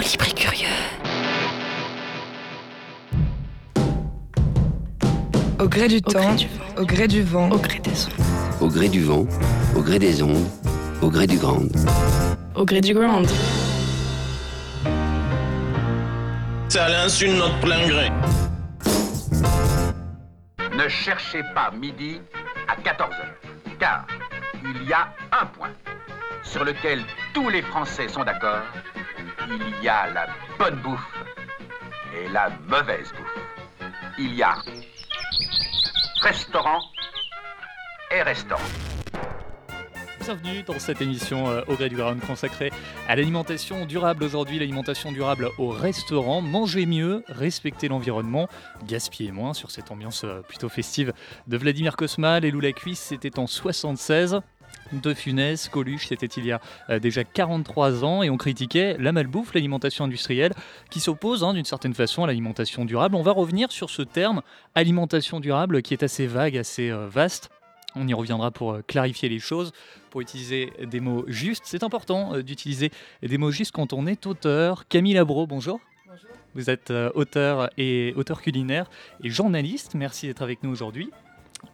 Libre et curieux. Au gré du Au temps, gré du vent. au gré du vent, Au gré des ondes. Au gré du vent, au gré des ondes, au gré du grand. Au gré du grand. C'est à l'insu de notre plein gré. Ne cherchez pas midi à 14h, car il y a un point sur lequel tous les Français sont d'accord. Il y a la bonne bouffe et la mauvaise bouffe. Il y a restaurant et restaurant. Bienvenue dans cette émission euh, au gré du ground consacrée à l'alimentation durable. Aujourd'hui, l'alimentation durable au restaurant. Manger mieux, respecter l'environnement, gaspiller moins sur cette ambiance euh, plutôt festive de Vladimir Kosma. Les loups la cuisse, c'était en 76. De Funès, Coluche, c'était il y a euh, déjà 43 ans et on critiquait la malbouffe, l'alimentation industrielle, qui s'oppose hein, d'une certaine façon à l'alimentation durable. On va revenir sur ce terme alimentation durable qui est assez vague, assez euh, vaste. On y reviendra pour euh, clarifier les choses, pour utiliser des mots justes. C'est important d'utiliser des mots justes quand on est auteur. Camille Labro, bonjour. Vous êtes auteur et auteur culinaire et journaliste. Merci d'être avec nous aujourd'hui.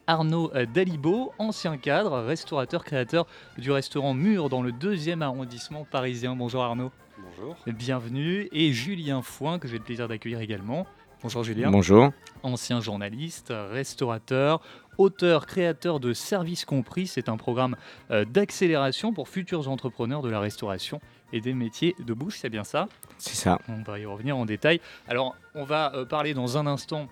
Arnaud Dalibo, ancien cadre, restaurateur, créateur du restaurant Mur dans le deuxième arrondissement parisien. Bonjour Arnaud. Bonjour. Bienvenue. Et Julien Foin, que j'ai le plaisir d'accueillir également. Bonjour Julien Bonjour. ancien journaliste, restaurateur, auteur, créateur de Services Compris. C'est un programme euh, d'accélération pour futurs entrepreneurs de la restauration et des métiers de bouche, c'est bien ça? C'est ça. On va y revenir en détail. Alors, on va euh, parler dans un instant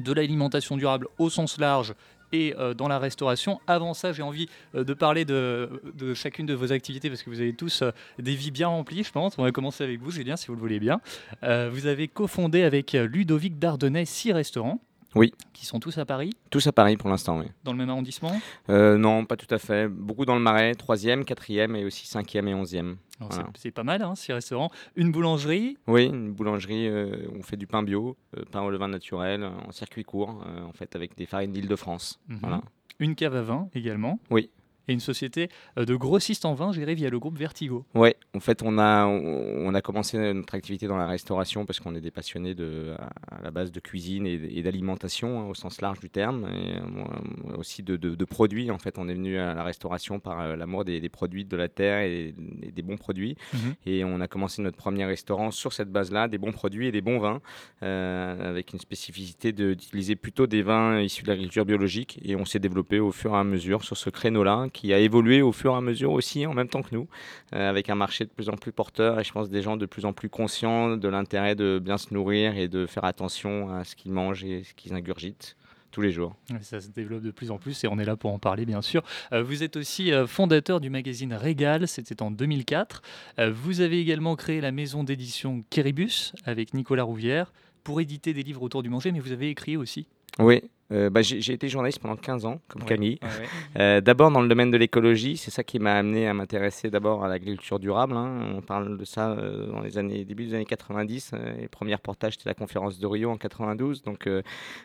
de l'alimentation durable au sens large et euh, dans la restauration. Avant ça, j'ai envie euh, de parler de, chacune de vos activités parce que vous avez tous euh, des vies bien remplies, je pense. On va commencer avec vous, Julien, si vous le voulez bien. Vous avez cofondé avec Ludovic Dardennay six restaurants. Oui. Qui sont tous à Paris, Tous à Paris pour l'instant, oui. dans le même arrondissement. Euh, non, pas tout à fait. Beaucoup dans le Marais, 3e, 4e et aussi 5e et 11e. Alors, Voilà. c'est- pas mal, hein, six restaurants. Une boulangerie, Oui, une boulangerie, euh, on fait du pain bio, euh, pain au levain naturel, euh, en circuit court, en fait avec des farines d'Île-de-France. Mhm. Voilà. une cave à vin également. Oui. Et une société euh, de grossistes en vin gérée via le groupe Vertigo. Ouais, en fait, on a, on, a commencé notre activité dans la restauration parce qu'on est des passionnés de, à, la base de cuisine et, et d'alimentation hein, au sens large du terme, et euh, aussi de, de- de produits. En fait, on est venu à la restauration par euh, l'amour des, des produits de la terre et, et des bons produits. Mhm. Et on a commencé notre premier restaurant sur cette base-là, des bons produits et des bons vins, euh, avec une spécificité d'utiliser plutôt des vins issus de l'agriculture biologique. Et on s'est développé au fur et à mesure sur ce créneau-là, qui a évolué au fur et à mesure aussi en même temps que nous, euh, avec un marché de plus en plus porteur et je pense des gens de plus en plus conscients de l'intérêt de bien se nourrir et de faire attention à ce qu'ils mangent et ce qu'ils ingurgitent tous les jours. Ça se développe de plus en plus et on est là pour en parler, bien sûr. Euh, vous êtes aussi euh, fondateur du magazine Régal, c'était en 2004. Euh, vous avez également créé la maison d'édition Kéribus avec Nicolas Rouvière pour éditer des livres autour du manger, mais vous avez écrit aussi. Oui. Euh, bah, j'ai été journaliste pendant 15 ans, comme Ouais, Camille. ouais, ouais. Euh, d'abord dans le domaine de l'écologie, c'est ça qui m'a amené à m'intéresser d'abord à l'agriculture durable. hein. On parle de ça euh, dans les années début des années 90. euh, les premiers reportages c'était la conférence de Rio en 92. Donc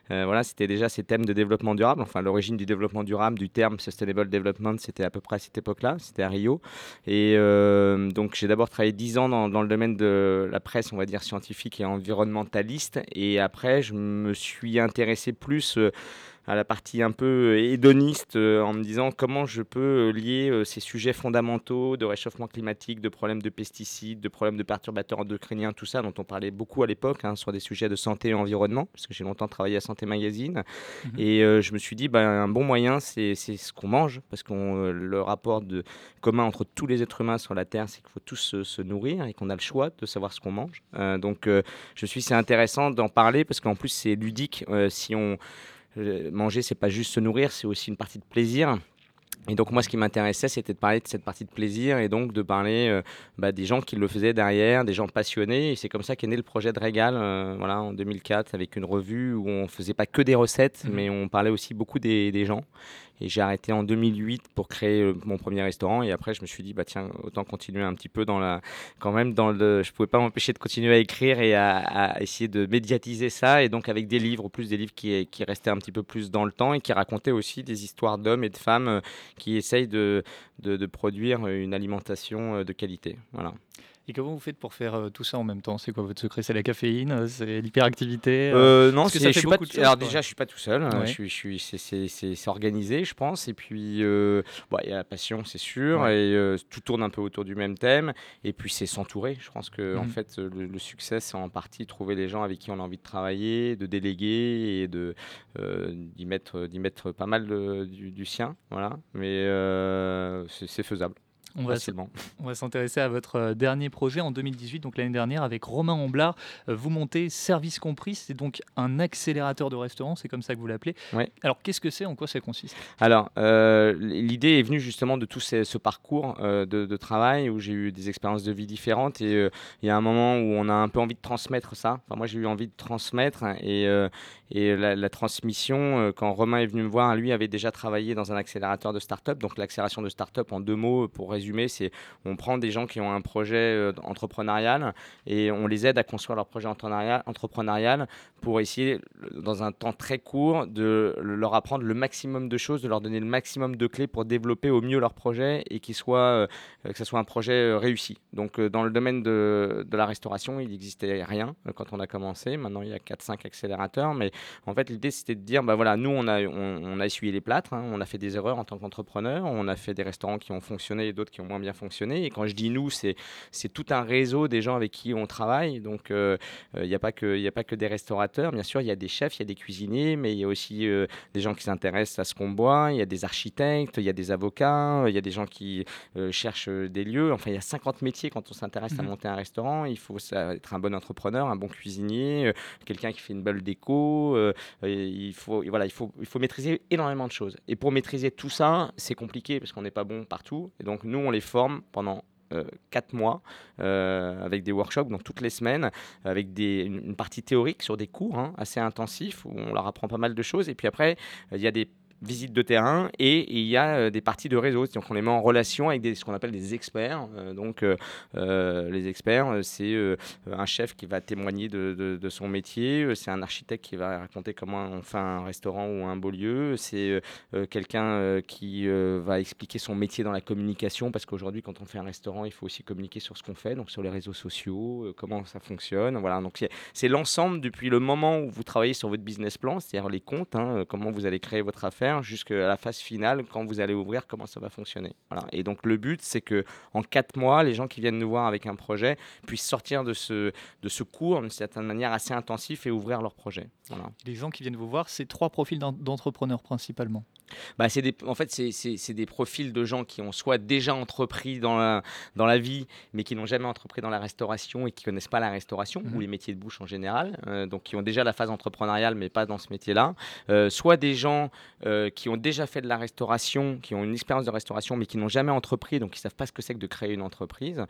voilà, c'était déjà ces thèmes de développement durable. Enfin, l'origine du développement durable, du terme sustainable development, c'était à peu près à cette époque-là. C'était à Rio. Et donc j'ai d'abord travaillé 10 ans dans, dans le domaine de la presse, on va dire scientifique et environnementaliste. Et après, je me suis intéressé plus à la partie un peu hédoniste euh, en me disant comment je peux euh, lier euh, ces sujets fondamentaux de réchauffement climatique, de problèmes de pesticides, de problèmes de perturbateurs endocriniens, tout ça dont on parlait beaucoup à l'époque hein, sur des sujets de santé et environnement, parce que j'ai longtemps travaillé à Santé Magazine. Mhm. Et euh, je me suis dit, ben, un bon moyen, c'est ce qu'on mange, parce que le rapport de, commun entre tous les êtres humains sur la Terre, c'est qu'il faut tous se, se nourrir et qu'on a le choix de savoir ce qu'on mange. Euh, donc euh, je suis c'est intéressant d'en parler, parce qu'en plus c'est ludique. euh, si on euh, manger, c'est pas juste se nourrir, c'est aussi une partie de plaisir. Et donc moi, ce qui m'intéressait, c'était de parler de cette partie de plaisir et donc de parler euh, bah, des gens qui le faisaient derrière, des gens passionnés. Et c'est comme ça qu'est né le projet de Régal, euh, voilà, en 2004, avec une revue où on faisait pas que des recettes, Mhm. mais on parlait aussi beaucoup des, des gens. Et j'ai arrêté en 2008 pour créer euh, mon premier restaurant. Et après, je me suis dit, bah tiens, autant continuer un petit peu dans la, quand même dans le, je pouvais pas m'empêcher de continuer à écrire et à, à essayer de médiatiser ça. Et donc avec des livres, plus des livres qui, qui restaient un petit peu plus dans le temps et qui racontaient aussi des histoires d'hommes et de femmes euh, qui essayent de, de, de produire une alimentation euh, de qualité. Voilà. Et comment vous faites pour faire euh, tout ça en même temps? C'est quoi votre secret? C'est la caféine euh, C'est l'hyperactivité euh? Euh, non, parce que ça je suis pas. de Alors choses, quoi. déjà, je suis pas tout seul. hein, Ouais. Je suis, je suis, c'est- organisé, je pense. Et puis, euh, bon, il y a la passion, c'est sûr, Ouais. et euh, tout tourne un peu autour du même thème. Et puis, c'est s'entourer. Je pense que en Mhm. fait, le, le succès, c'est en partie trouver les gens avec qui on a envie de travailler, de déléguer et de d'y mettre, d'y mettre pas mal de- du, du sien. Voilà. Mais c'est faisable on va, on s'intéresser à votre euh, dernier projet en 2018, donc l'année dernière, avec Romain Amblard. Euh, Vous montez Service Compris, c'est donc un accélérateur de restaurants, c'est comme ça que vous l'appelez. Ouais. Alors qu'est-ce que c'est? En quoi ça consiste? Alors, euh, l'idée est venue justement de tout ce parcours euh, de, de travail où j'ai eu des expériences de vie différentes et euh, il y a un moment où on a un peu envie de transmettre ça. Enfin, moi, j'ai eu envie de transmettre et, et la, la transmission, quand Romain est venu me voir, lui avait déjà travaillé dans un accélérateur de start-up. Donc, l'accélération de start-up, en deux mots, pour résumer, c'est on prend des gens qui ont un projet euh, entrepreneurial et on les aide à construire leur projet entrepreneurial, pour essayer, dans un temps très court, de leur apprendre le maximum de choses, de leur donner le maximum de clés pour développer au mieux leur projet et qu'il soit, euh, que ce soit un projet euh, réussi. Donc, dans le domaine de, de la restauration, il n'existait rien quand on a commencé. Maintenant, il y a 4-5 accélérateurs. Mais en fait, l'idée, c'était de dire, bah voilà, nous, on a, on a essuyé les plâtres, hein, on a fait des erreurs en tant qu'entrepreneur, on a fait des restaurants qui ont fonctionné et d'autres qui ont moins bien fonctionné. Et quand je dis nous, c'est tout un réseau des gens avec qui on travaille. Donc, euh, euh, il n'y a, pas que- y a pas que des restaurateurs. Bien sûr, il y a des chefs, il y a des cuisiniers, mais il y a aussi euh, des gens qui s'intéressent à ce qu'on boit. Il y a des architectes, il y a des avocats, il y a des gens qui cherchent des lieux. Enfin, il y a 50 métiers quand on s'intéresse à Mhm. monter un restaurant. Il faut être un bon entrepreneur, un bon cuisinier, quelqu'un qui fait une belle déco. il, faut, voilà, il, faut, il faut maîtriser énormément de choses. Et pour maîtriser tout ça, c'est compliqué parce qu'on n'est pas bon partout. Et donc, nous, on les forme pendant euh, quatre mois euh, avec des workshops, donc toutes les semaines, avec des, une, partie théorique sur des cours hein, assez intensifs où on leur apprend pas mal de choses. Et puis après, il y a des visites de terrain et il y a euh, des parties de réseau. Donc on les met en relation avec ce qu'on appelle des experts. Euh, donc euh, les experts, c'est un chef qui va témoigner de, son métier, c'est un architecte qui va raconter comment on fait un restaurant ou un beau lieu, c'est quelqu'un qui va expliquer son métier dans la communication parce qu'aujourd'hui quand on fait un restaurant, il faut aussi communiquer sur ce qu'on fait, donc sur les réseaux sociaux, comment ça fonctionne. Voilà, donc c'est- l'ensemble depuis le moment où vous travaillez sur votre business plan, c'est-à-dire les comptes, hein, comment vous allez créer votre affaire, jusqu'à la phase finale, quand vous allez ouvrir, comment ça va fonctionner. Et donc le but, c'est que en quatre mois, les gens qui viennent nous voir avec un projet puissent sortir de ce, de ce cours d'une certaine manière assez intensif et ouvrir leur projet. Voilà. Les gens qui viennent vous voir, c'est trois profils d'en- d'entrepreneurs principalement. Bah, c'est des, en fait, c'est- des profils de gens qui ont soit déjà entrepris dans la, dans la vie, mais qui n'ont jamais entrepris dans la restauration et qui connaissent pas la restauration Mhm. ou les métiers de bouche en général, euh, donc qui ont déjà la phase entrepreneuriale, mais pas dans ce métier-là. Euh, soit des gens euh, qui ont déjà fait de la restauration, qui ont une expérience de restauration, mais qui n'ont jamais entrepris, donc qui savent pas ce que c'est que de créer une entreprise.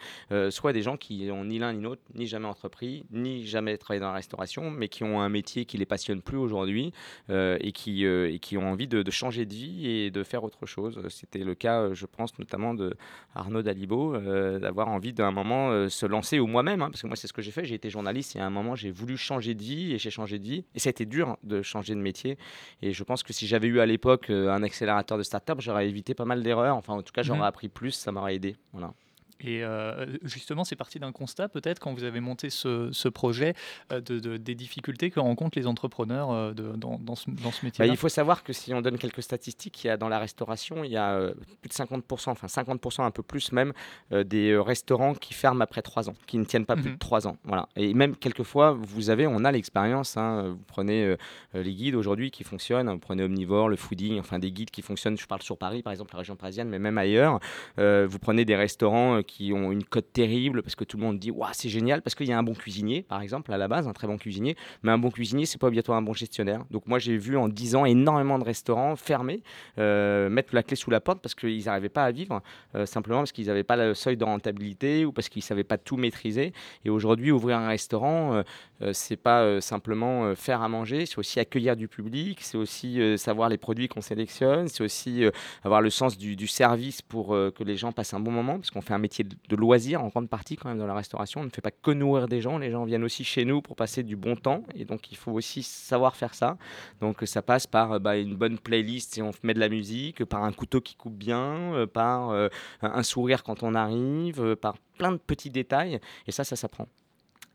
Soit des gens qui ont ni l'un ni l'autre, ni jamais entrepris, ni jamais travaillé dans la restauration, mais qui ont un métier qui les passionne plus aujourd'hui euh, et, qui, euh, et qui ont envie de, de changer de vie et de faire autre chose. C'était le cas, euh, je pense, notamment de Arnaud Dalibo, d'avoir envie d'un moment se lancer, ou moi-même, hein, parce que moi c'est ce que j'ai fait, j'ai été journaliste et à un moment j'ai voulu changer de vie et j'ai changé de vie. Et ça a été dur hein, de changer de métier. Et je pense que si j'avais eu à l'époque un accélérateur de start-up, j'aurais évité pas mal d'erreurs. Enfin, en tout cas, j'aurais Mhm. appris plus, ça m'aurait aidé. Voilà. Et euh, justement, c'est parti d'un constat, peut-être, quand vous avez monté ce, ce projet, euh, de, de- des difficultés que rencontrent les entrepreneurs euh, de- dans, dans ce, dans ce Bah, métier-là. il faut savoir que si on donne quelques statistiques, il y a dans la restauration, il y a plus de 50%, enfin 50%, un peu plus même, des restaurants qui ferment après 3 ans, qui ne tiennent pas plus Mhm. de 3 ans. Voilà. Et même quelquefois, vous avez, on a l'expérience, hein, vous prenez les guides aujourd'hui qui fonctionnent, vous prenez Omnivore, le Fooding, enfin des guides qui fonctionnent, je parle sur Paris par exemple, la région parisienne, mais même ailleurs. Vous prenez des restaurants qui ont une cote terrible parce que tout le monde dit c'est génial parce qu'il y a un bon cuisinier, par exemple, à la base, un très bon cuisinier. Mais un bon cuisinier, c'est pas obligatoirement un bon gestionnaire. Donc moi, j'ai vu en 10 ans énormément de restaurants fermer, euh, mettre la clé sous la porte parce qu'ils n'arrivaient pas à vivre, euh, simplement parce qu'ils n'avaient pas le seuil de rentabilité ou parce qu'ils ne savaient pas tout maîtriser. Et aujourd'hui, ouvrir un restaurant, euh, c'est pas euh, simplement euh, faire à manger, c'est aussi accueillir du public, c'est aussi savoir les produits qu'on sélectionne, c'est aussi avoir le sens du, service pour que les gens passent un bon moment, parce qu'on fait un métier de- loisir en grande partie quand même dans la restauration. On ne fait pas que nourrir des gens, les gens viennent aussi chez nous pour passer du bon temps et donc il faut aussi savoir faire ça. Donc ça passe par bah, une bonne playlist si on met de la musique, par un couteau qui coupe bien, par un sourire quand on arrive, par plein de petits détails et ça, ça s'apprend.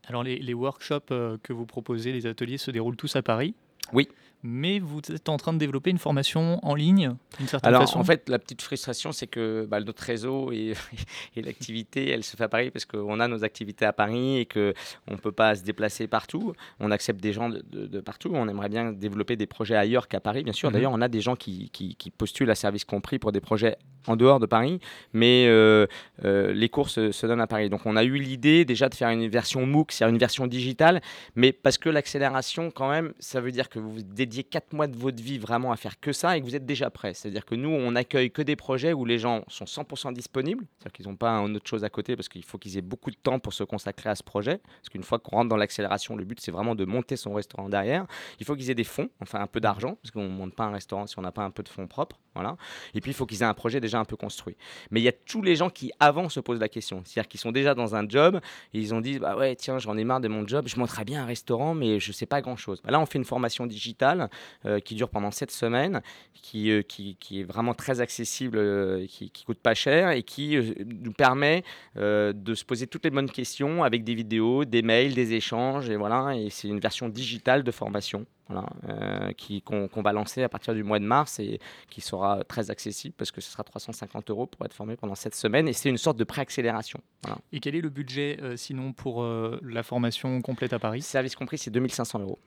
Alors les, workshops euh, que vous proposez, les ateliers se déroulent tous à Paris? Oui. Mais vous êtes en train de développer une formation en ligne, d'une certaine Alors, façon en fait, la petite frustration, c'est que bah, notre réseau et, et l'activité, elle se fait à Paris parce qu'on a nos activités à Paris et qu'on ne peut pas se déplacer partout. On accepte des gens de, de- de partout. On aimerait bien développer des projets ailleurs qu'à Paris, bien sûr. Mhm. D'ailleurs, on a des gens qui, qui- qui postulent à service compris pour des projets en dehors de Paris, mais euh, euh, les cours se, se donnent à Paris. Donc, on a eu l'idée déjà de faire une version MOOC, c'est-à-dire une version digitale, mais parce que l'accélération, quand même, ça veut dire que vous dédiez 4 mois de votre vie vraiment à faire que ça et que vous êtes déjà prêt. C'est-à-dire que nous, on accueille que des projets où les gens sont 100% disponibles, c'est-à-dire qu'ils n'ont pas une autre chose à côté parce qu'il faut qu'ils aient beaucoup de temps pour se consacrer à ce projet. Parce qu'une fois qu'on rentre dans l'accélération, le but, c'est vraiment de monter son restaurant derrière. Il faut qu'ils aient des fonds, enfin un peu d'argent, parce qu'on ne monte pas un restaurant si on n'a pas un peu de fonds propres. Voilà. Et puis, il faut qu'ils aient un projet déjà un peu construit. Mais il y a tous les gens qui, avant, se posent la question. C'est-à-dire qu'ils sont déjà dans un job et ils ont dit bah ouais, tiens, j'en ai marre de mon job, je monterais bien un restaurant, mais je ne sais pas grand-chose. Là, on fait une formation digitale euh, qui dure pendant 7 semaines, qui, euh, qui, est vraiment très accessible, euh, qui, qui coûte pas cher et qui nous permet de se poser toutes les bonnes questions avec des vidéos, des mails, des échanges. Et voilà, et c'est une version digitale de formation. Voilà, euh, qui- qu'on qu'on va lancer à partir du mois de mars et qui sera très accessible parce que ce sera 350 euros pour être formé pendant cette semaine et c'est une sorte de préaccélération. Voilà. Et quel est le budget euh, sinon pour euh, la formation complète à Paris? Service compris, c'est 2500 euros.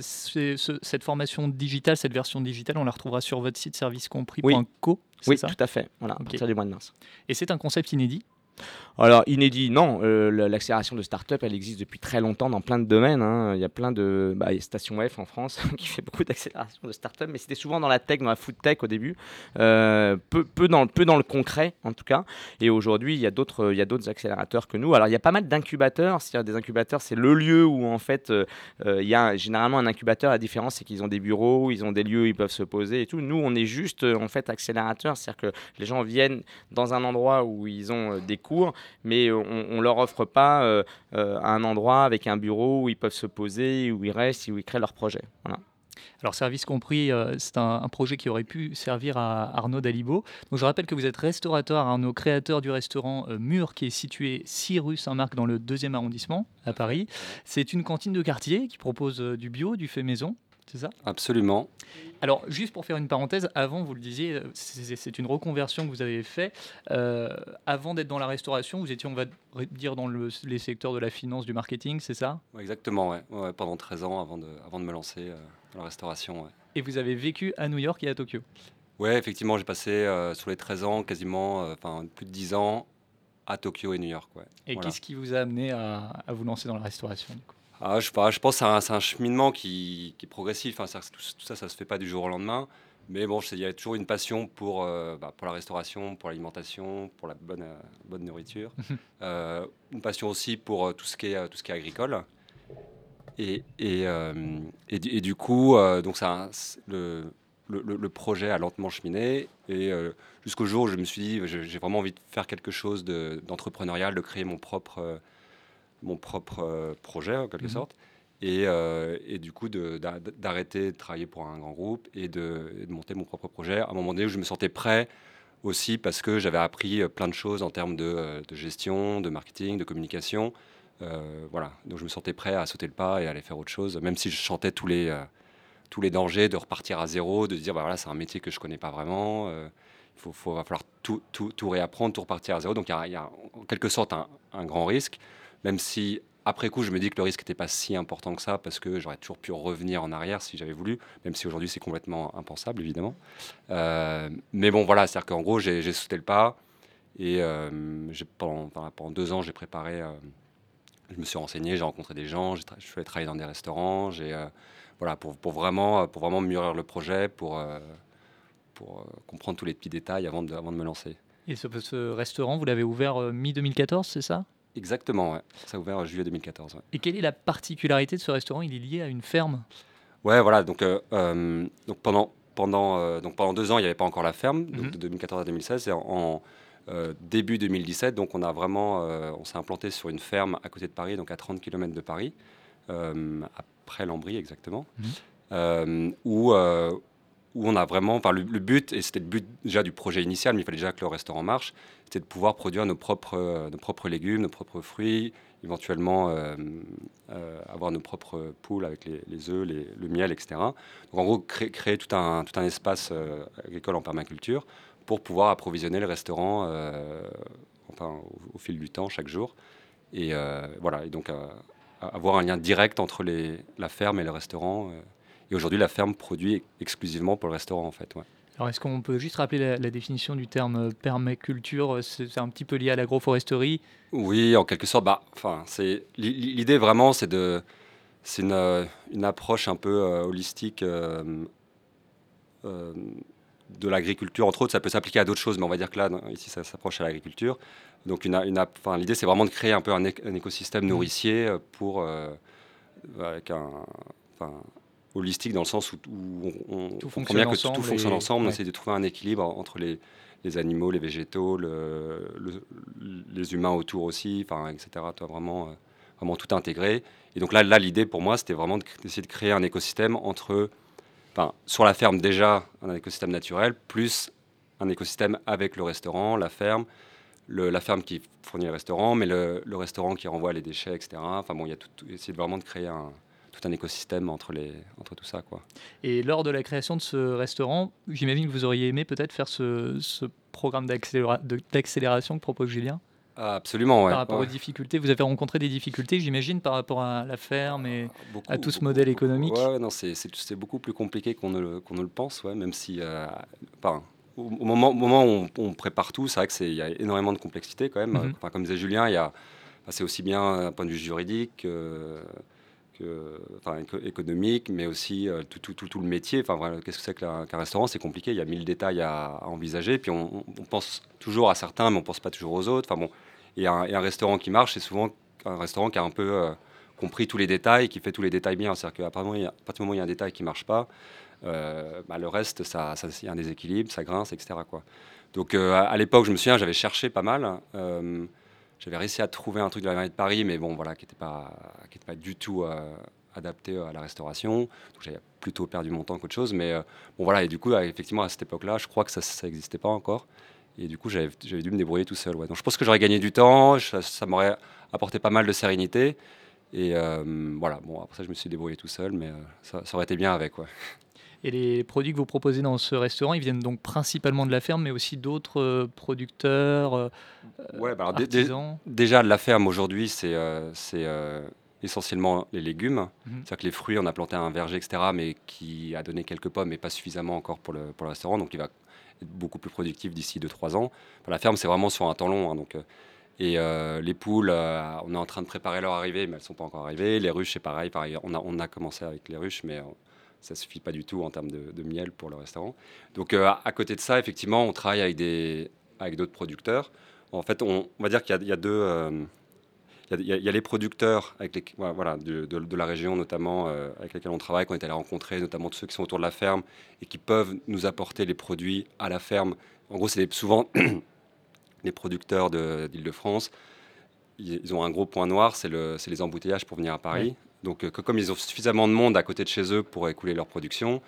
C'est- ce- Cette formation digitale, cette version digitale, on la retrouvera sur votre site servicecompris.co, c'est Oui, ça? tout à fait. Voilà, à partir du mois de mars. Et c'est un concept inédit? Alors, inédit, non. Euh, L'accélération de start-up, elle existe depuis très longtemps dans plein de domaines. hein. Il y a plein de. Bah, Station F en France qui fait beaucoup d'accélération de start-up, mais c'était souvent dans la tech, dans la food tech au début. Euh, peu, dans, peu dans le concret, en tout cas. Et aujourd'hui, il y a d'autres accélérateurs que nous. Alors, il y a pas mal d'incubateurs. C'est-à-dire, des incubateurs, c'est le lieu où, en fait, euh, il y a généralement un incubateur. La différence, c'est qu'ils ont des bureaux, ils ont des lieux où ils peuvent se poser et tout. Nous, on est juste, en fait, accélérateur. C'est-à-dire que les gens viennent dans un endroit où ils ont des cours, mais on, on leur offre pas euh, euh, un endroit avec un bureau où ils peuvent se poser, où ils restent, où ils créent leur projet. Voilà. Alors, Service compris, euh, c'est un, un projet qui aurait pu servir à Arnaud Dalibo. Donc, je rappelle que vous êtes restaurateur, Arnaud, créateur du restaurant euh, Mur, qui est situé 6 rue Saint-Marc dans le 2e arrondissement à Paris. C'est une cantine de quartier qui propose euh, du bio, du fait maison. C'est ça? Absolument. Alors, juste pour faire une parenthèse, avant, vous le disiez, euh, c'est une reconversion que vous avez fait. Euh, avant d'être dans la restauration, vous étiez, on va dire, dans le- les secteurs de la finance, du marketing, c'est ça? Ouais, Exactement, ouais. Ouais, pendant 13 ans avant de, avant de me lancer euh, dans la restauration. Ouais. Et vous avez vécu à New York et à Tokyo? Ouais, effectivement, j'ai passé euh, sur les 13 ans quasiment, enfin plus de 10 ans à Tokyo et New York. Et Voilà. qu'est-ce qui vous a amené à, à vous lancer dans la restauration du coup? Ah, je, pense que c'est un, cheminement qui, qui est progressif. Que tout, tout ça, ça se fait pas du jour au lendemain. Mais bon, il y a toujours une passion pour, euh, bah, pour la restauration, pour l'alimentation, pour la bonne, euh, bonne nourriture. Euh, une passion aussi pour tout, ce qui est, tout ce qui est agricole. Et, et, et, du- et du coup, donc ça, le, le, projet a lentement cheminé. Et jusqu'au jour où je me suis dit, j'ai vraiment envie de faire quelque chose de- d'entrepreneurial, de, créer mon propre, mon propre euh, projet en quelque Mhm. sorte. Et, euh, et du coup, d'arrêter de travailler pour un grand groupe et de, et de monter mon propre projet à un moment donné où je me sentais prêt aussi parce que j'avais appris euh, plein de choses en termes de, de gestion, de marketing, de communication. Euh, voilà, donc je me sentais prêt à sauter le pas et à aller faire autre chose, même si je chantais tous les, euh, tous les dangers de repartir à zéro, de se dire bah voilà, c'est un métier que je connais pas vraiment. euh, il faut, faut- va falloir tout, tout, tout réapprendre, tout repartir à zéro. Donc il y y a en quelque sorte un, un grand risque, même si après coup je me dis que le risque n'était pas si important que ça parce que j'aurais toujours pu revenir en arrière si j'avais voulu, même si aujourd'hui c'est complètement impensable évidemment. Euh, mais bon voilà, c'est-à-dire qu'en gros j'ai sauté le pas et euh, pendant, deux ans j'ai préparé, euh, je me suis renseigné, j'ai rencontré des gens, je suis allé travailler dans des restaurants, voilà pour, vraiment pour vraiment mûrir le projet, pour comprendre tous les petits détails avant de, me lancer. Et ce, restaurant, vous l'avez ouvert euh, mi-2014, c'est ça? Exactement, ouais. Ça a ouvert en juillet 2014. Ouais. Et quelle est la particularité de ce restaurant? Il est lié à une ferme? Ouais, voilà. Donc, euh, euh, donc pendant, pendant, euh, donc pendant deux ans, il n'y avait pas encore la ferme, donc Mhm. de 2014 à 2016. Et en, en, euh, début 2017. Donc on a vraiment, euh, on s'est implanté sur une ferme à côté de Paris, donc à 30 km de Paris, euh, après Lambry exactement, Mhm. euh, où, euh, où on a vraiment, enfin le, but, et c'était le but déjà du projet initial, mais il fallait déjà que le restaurant marche, c'était de pouvoir produire nos propres, euh, nos propres légumes, nos propres fruits, éventuellement euh, euh, avoir nos propres poules avec les, œufs, le miel, etc. Donc en gros, créer, tout, un, tout un espace agricole en permaculture pour pouvoir approvisionner le restaurant au, fil du temps, chaque jour. Et voilà, et donc avoir un lien direct entre la ferme et le restaurant. Euh. et aujourd'hui, la ferme produit exclusivement pour le restaurant, en fait. ouais. Alors, est-ce qu'on peut juste rappeler la, la définition du terme euh, permaculture C'est c'est un petit peu lié à l'agroforesterie? Oui, en quelque sorte. Bah, l'idée vraiment, c'est de, c'est une, euh, une approche un peu euh, holistique euh, euh, de l'agriculture. Entre autres, ça peut s'appliquer à d'autres choses, mais on va dire que là, ici, ça s'approche à l'agriculture. Donc, une, une l'idée, c'est vraiment de créer un peu un, éc- un écosystème nourricier euh, pour euh, avec un, holistique dans le sens où, où on, Tout comprend bien que tout- fonctionne et- ensemble. On essaie de trouver un équilibre entre les les animaux, les végétaux, le- le- les humains autour aussi, enfin, etc. Toi, vraiment, euh, vraiment tout intégré. Et donc là, là l'idée pour moi, c'était vraiment d'essayer de créer un écosystème entre, enfin, sur la ferme déjà, un écosystème naturel, plus un écosystème avec le restaurant, la ferme, le- la ferme qui fournit le restaurant, mais le, le restaurant qui renvoie les déchets, etc. Enfin bon, il y a tout, tout- essayer vraiment de créer un, tout un écosystème entre, les, entre tout ça, quoi. Et lors de la création de ce restaurant, j'imagine que vous auriez aimé peut-être faire ce, ce programme d'accélération que propose Julien? Ah, absolument, ouais. par rapport ouais. aux difficultés. Vous avez rencontré des difficultés, j'imagine, par rapport à la ferme et Beaucoup, à tout ce beaucoup, modèle économique. Ouais, non, c'est, beaucoup plus compliqué qu'on ne le, qu'on ne le pense, ouais, même si, euh, enfin, au, au moment, au moment où on, on prépare tout, c'est vrai qu'il y a énormément de complexité quand même. Mhm. Enfin, comme disait Julien, il y a, enfin, c'est aussi bien d'un point de vue juridique que, économique, mais aussi euh, tout, tout, le métier. Enfin, qu'est-ce que c'est qu'un, restaurant? C'est compliqué, il y a mille détails à, envisager, puis on, pense toujours à certains, mais on pense pas toujours aux autres. Enfin bon, et un, un restaurant qui marche, c'est souvent un restaurant qui a un peu euh, compris tous les détails, qui fait tous les détails bien. C'est-à-dire qu'à partir du moment où il y a- un détail qui marche pas, euh, bah, le reste, il y a un déséquilibre, ça grince, etc. Donc à l'époque, je me souviens, j'avais cherché pas mal. Euh, j'avais réussi à trouver un truc de la mairie de Paris, mais bon, voilà, qui n'était pas, qui était pas du tout euh, adapté à la restauration. Donc j'avais plutôt perdu mon temps qu'autre chose. Mais euh, bon, voilà, et du coup, euh, effectivement, à cette époque-là, je crois que ça n'existait pas encore. Et du coup, j'avais dû me débrouiller tout seul. Ouais. Donc je pense que j'aurais gagné du temps, ça, m'aurait apporté pas mal de sérénité. Et euh, voilà, bon, après ça, je me suis débrouillé tout seul, mais euh, ça, ça aurait été bien avec. Ouais. Et les produits que vous proposez dans ce restaurant, ils viennent donc principalement de la ferme, mais aussi d'autres euh, producteurs, euh, Ouais, bah artisans. Déjà, la ferme aujourd'hui, c'est euh, euh, essentiellement les légumes. Mhm. C'est-à-dire que les fruits, on a planté un verger, etc., mais qui a donné quelques pommes, mais pas suffisamment encore pour le, pour le restaurant. Donc, il va être beaucoup plus productif d'ici 2-3 ans. Enfin, la ferme, c'est vraiment sur un temps long. hein, donc, euh, et euh, les poules, euh, on est en train de préparer leur arrivée, mais elles ne sont pas encore arrivées. Les ruches, c'est pareil. pareil on, a, on a commencé avec les ruches, mais euh, ça ne suffit pas du tout en termes de, de miel pour le restaurant. Donc, euh, à, côté de ça, effectivement, on travaille avec des avec d'autres producteurs. En fait, on, va dire qu'il y a- deux. euh, il y a- les producteurs avec les, voilà, de, de- de la région notamment euh, avec lesquels on travaille, qu'on est allé rencontrer, notamment tous ceux qui sont autour de la ferme et qui peuvent nous apporter les produits à la ferme. En gros, c'est souvent les producteurs de- d'Île-de-France. Ils, ont un gros point noir, c'est le, les embouteillages pour venir à Paris. Donc, euh, que comme ils ont suffisamment de monde à côté de chez eux pour écouler leur production,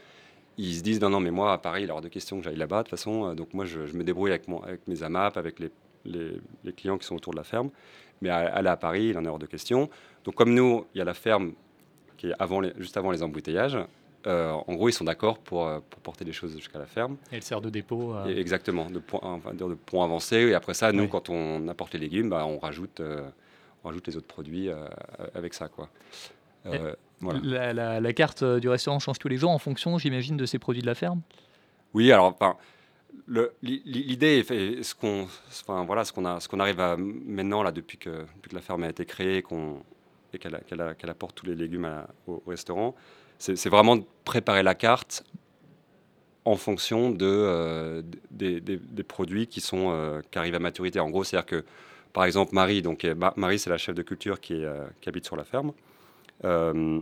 ils se disent non, non, mais moi à Paris, il est hors de question que j'aille là-bas. De toute façon, Euh, donc moi, je, je me débrouille avec, mon, avec mes AMAP, avec les, les- les clients qui sont autour de la ferme. Mais à- aller à Paris, il en est hors de question. Donc, comme nous, il y a la ferme qui est avant les- juste avant les embouteillages. euh, en gros, ils sont d'accord pour, pour porter les choses jusqu'à la ferme. Et elle sert de dépôt. euh, exactement, de point, enfin, de point avancé. Et après ça, nous, Oui. quand on apporte les légumes, bah, on, rajoute, euh, on rajoute les autres produits avec ça. Quoi. Euh, voilà. la, la- la carte euh, du restaurant change tous les jours en fonction, j'imagine, de ces produits de la ferme? Oui, alors, l'i- l'idée, est ce qu'on enfin, voilà, ce qu'on qu'on arrive à maintenant, là, depuis que, depuis que la ferme a été créée qu'on- et qu'elle apporte tous les légumes à- au, au restaurant, c'est vraiment de préparer la carte en fonction de, euh, des, des- des produits qui, sont, euh, qui arrivent à maturité. En gros, c'est-à-dire que, par exemple, Marie, donc, Ma- Marie, c'est la chef de culture qui, est, euh, qui habite sur la ferme. Euh,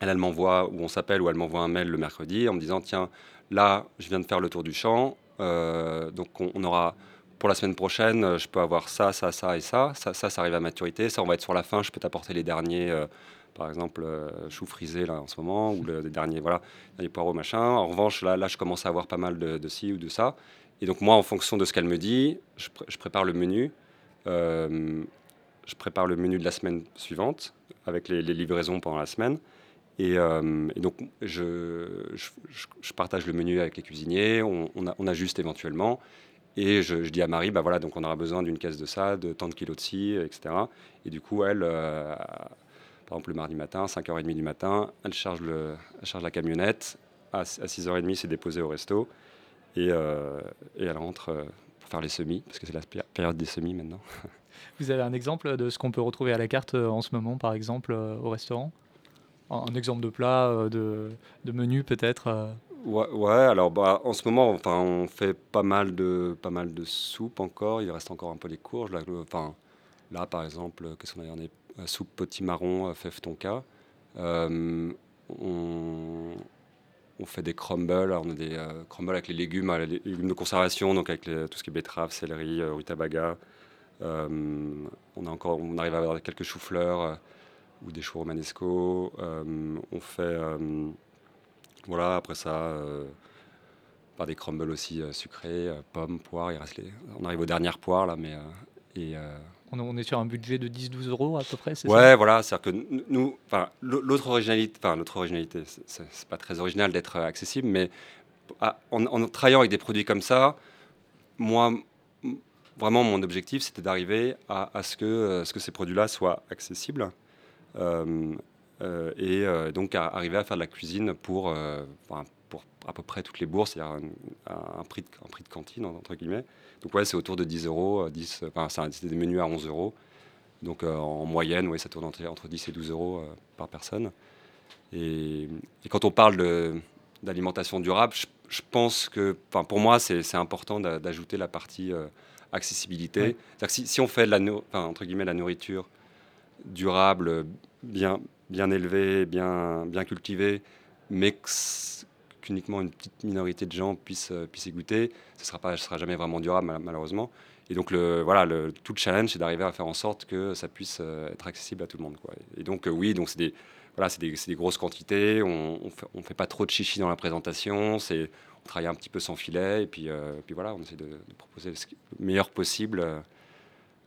elle, m'envoie, ou on s'appelle, ou elle m'envoie un mail le mercredi en me disant Tiens, là, je viens de faire le tour du champ. euh, donc, on, aura pour la semaine prochaine, euh, je peux avoir ça, ça, ça et ça. Ça, ça, ça arrive à maturité. Ça, on va être sur la fin. Je peux t'apporter les derniers, par exemple, euh, choux frisés là en ce moment, ou le, les derniers, voilà, les poireaux, machin. En revanche, là, là, je commence à avoir pas mal de, ci ou de ça. Et donc, moi, en fonction de ce qu'elle me dit, je, pr- je prépare le menu. Je prépare le menu de la semaine suivante avec les, livraisons pendant la semaine. Et, euh, donc, je, je, partage le menu avec les cuisiniers, on, on, ajuste éventuellement. Et je, dis à Marie, bah voilà, donc on aura besoin d'une caisse de ça, de tant de kilos de ci, etc. Et du coup, elle, euh, par exemple, le mardi matin, 5h30 du matin, elle charge, le, charge la camionnette. À, à 6h30, c'est déposé au resto. Et, euh, et elle rentre pour faire les semis, parce que c'est la péri- période des semis maintenant. Vous avez un exemple de ce qu'on peut retrouver à la carte euh, en ce moment, par exemple, euh, au restaurant? Un exemple de plat, euh, de, menu peut-être. Ouais, alors bah, en ce moment, enfin, on fait pas mal de pas mal de soupes encore. Il reste encore un peu les courges. Là, par exemple, qu'est-ce qu'on a euh, soupe potimarron, fève tonka. Euh, on, fait des crumbles. On a des crumbles avec les légumes, euh, les légumes de conservation, donc avec tout ce qui est betterave, céleri, rutabaga. Euh, on a encore, on arrive à avoir quelques choux-fleurs euh, ou des choux romanesco. Euh, on fait voilà, après ça, par des crumbles aussi sucrés, pommes, poires. Reste les... On arrive aux dernières poires là, mais et on, est sur un budget de 10-12 euros à peu près, c'est ouais, voilà, c'est-à-dire que nous, enfin, l'autre originalité, enfin, l'autre originalité, c'est- pas très original d'être accessible, mais à- en, en travaillant avec des produits comme ça, moi, vraiment, mon objectif, c'était d'arriver à, à ce que euh, ce que ces produits-là soient accessibles. Euh, euh, et donc à arriver à faire de la cuisine pour, à peu près toutes les bourses, c'est-à-dire un, prix de, cantine, entre guillemets. Donc ouais, c'est autour de 10 euros, 10, enfin, c'est des menus à 11 euros. Donc en moyenne, ça tourne entre, entre 10 et 12 euros par personne. Et, quand on parle d'alimentation durable, je, pense que, pour moi, c'est important d'a- d'ajouter la partie accessibilité. Ouais. Que si, si on fait de la, enfin, entre guillemets, la nourriture durable, bien, bien élevée, bien, bien cultivée, mais qu'uniquement une petite minorité de gens puissent, euh, puissent y goûter, ce ne sera, pas- ce sera jamais vraiment durable, mal- malheureusement. Et donc, le, voilà, le, tout le challenge, c'est d'arriver à faire en sorte que ça puisse euh, être accessible à tout le monde. Quoi. Et donc, euh, oui, donc c'est des, voilà, des, des grosses quantités. On ne fait, fait pas trop de chichi dans la présentation. C'est, on travaille un petit peu sans filet. Et puis, euh, puis voilà, on essaie de, de proposer le meilleur possible, euh,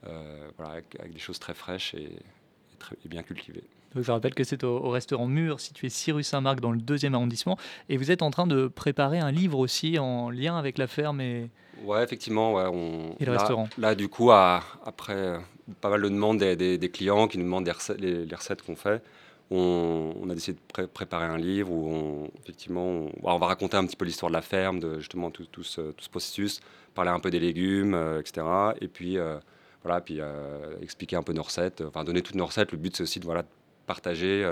euh, voilà, avec, avec des choses très fraîches et, et très, et bien cultivées. Donc, je rappelle que c'est au, au restaurant Mur, situé 6 rue Saint-Marc, dans le deuxième arrondissement. Et vous êtes en train de préparer un livre aussi en lien avec la ferme et, Ouais, effectivement. Ouais, on, Et le là, restaurant. Là, du coup, à- après pas mal de demandes des, des- des clients qui nous demandent des recettes- les, les recettes qu'on fait, on, a décidé de pré- préparer un livre où on, effectivement, on, on va raconter un petit peu l'histoire de la ferme, de justement tout, ce, processus, parler un peu des légumes, euh, etc. Et puis, euh, voilà, puis euh, expliquer un peu nos recettes, enfin donner toutes nos recettes. Le but, c'est aussi de voilà, partager.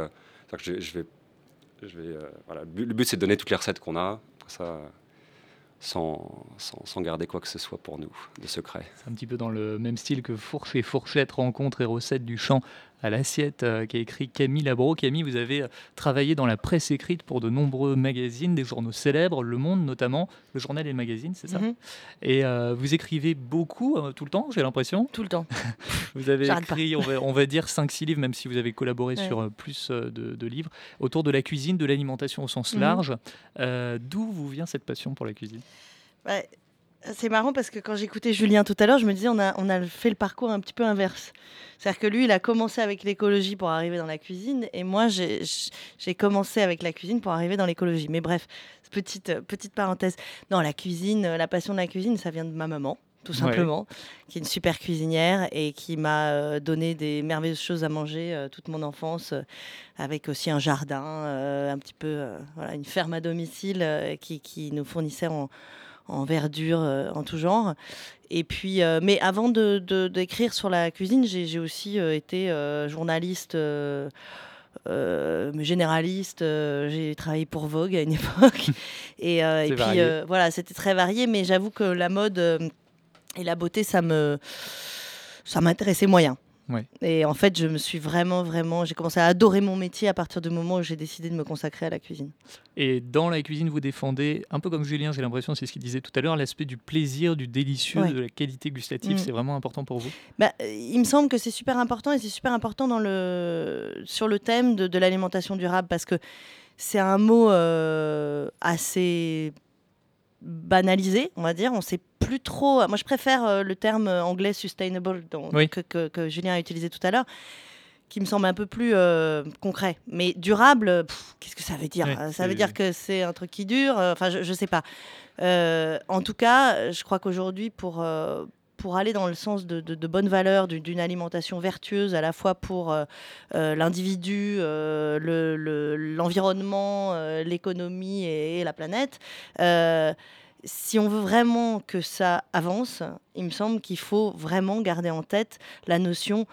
je, vais, voilà, le but, c'est de donner toutes les recettes qu'on a. Ça, sans, sans, sans garder quoi que ce soit pour nous de secret. c'est un petit peu dans le même style que Fourche et Fourchette, rencontres et recettes du champ à l'assiette, euh, qu'a écrit Camille Labro. Camille, vous avez euh, travaillé dans la presse écrite pour de nombreux magazines, des journaux célèbres, Le Monde notamment, le journal et le magazine, c'est ça Mhm. Et euh, vous écrivez beaucoup, euh, tout le temps, j'ai l'impression. Tout le temps. Vous avez écrit, on va, on va dire, 5-6 livres, même si vous avez collaboré Ouais. sur plus de, de livres, autour de la cuisine, de l'alimentation au sens Mhm. large. Euh, D'où vous vient cette passion pour la cuisine? Ouais, c'est marrant parce que quand j'écoutais Julien tout à l'heure, je me disais on a, on a fait le parcours un petit peu inverse. C'est-à-dire que lui, il a commencé avec l'écologie pour arriver dans la cuisine et moi, j'ai commencé avec la cuisine pour arriver dans l'écologie. Mais bref, petite, petite parenthèse. Non, la cuisine, la passion de la cuisine, ça vient de ma maman. Tout Ouais. simplement, qui est une super cuisinière et qui m'a euh, donné des merveilleuses choses à manger euh, toute mon enfance, euh, avec aussi un jardin, euh, un petit peu, voilà, une ferme à domicile qui, qui nous fournissait en, en verdure euh, en tout genre. Et puis, euh, mais avant de de- d'écrire sur la cuisine, j'ai aussi euh, été euh, journaliste. généraliste, j'ai travaillé pour Vogue à une époque. Et, et puis voilà, c'était très varié, mais j'avoue que la mode et la beauté, ça me ça m'intéressait moyen. Ouais. Et en fait, je me suis vraiment, vraiment, j'ai commencé à adorer mon métier à partir du moment où j'ai décidé de me consacrer à la cuisine. Et dans la cuisine, vous défendez, un peu comme Julien, j'ai l'impression, c'est ce qu'il disait tout à l'heure, l'aspect du plaisir, du délicieux, Ouais. de la qualité gustative. Mm. C'est vraiment important pour vous? Bah, euh, il me semble que c'est super important et c'est super important dans le, sur le thème de, de l'alimentation durable parce que c'est un mot euh, assez banalisé, on va dire. On sait plus trop. Moi, je préfère euh, le terme anglais sustainable Oui. que, que- que Julien a utilisé tout à l'heure qui me semble un peu plus euh, concret. Mais durable, qu'est-ce que ça veut dire? Euh, Ça veut dire que c'est un truc qui dure euh, Enfin, je, je sais pas. Euh, en tout cas, je crois qu'aujourd'hui, pour, euh, pour aller dans le sens de, de- de bonnes valeurs, d'une- alimentation vertueuse à la fois pour euh, euh, l'individu, euh, le- le- l'environnement, l'économie et, la planète, si on veut vraiment que ça avance, il me semble qu'il faut vraiment garder en tête la notion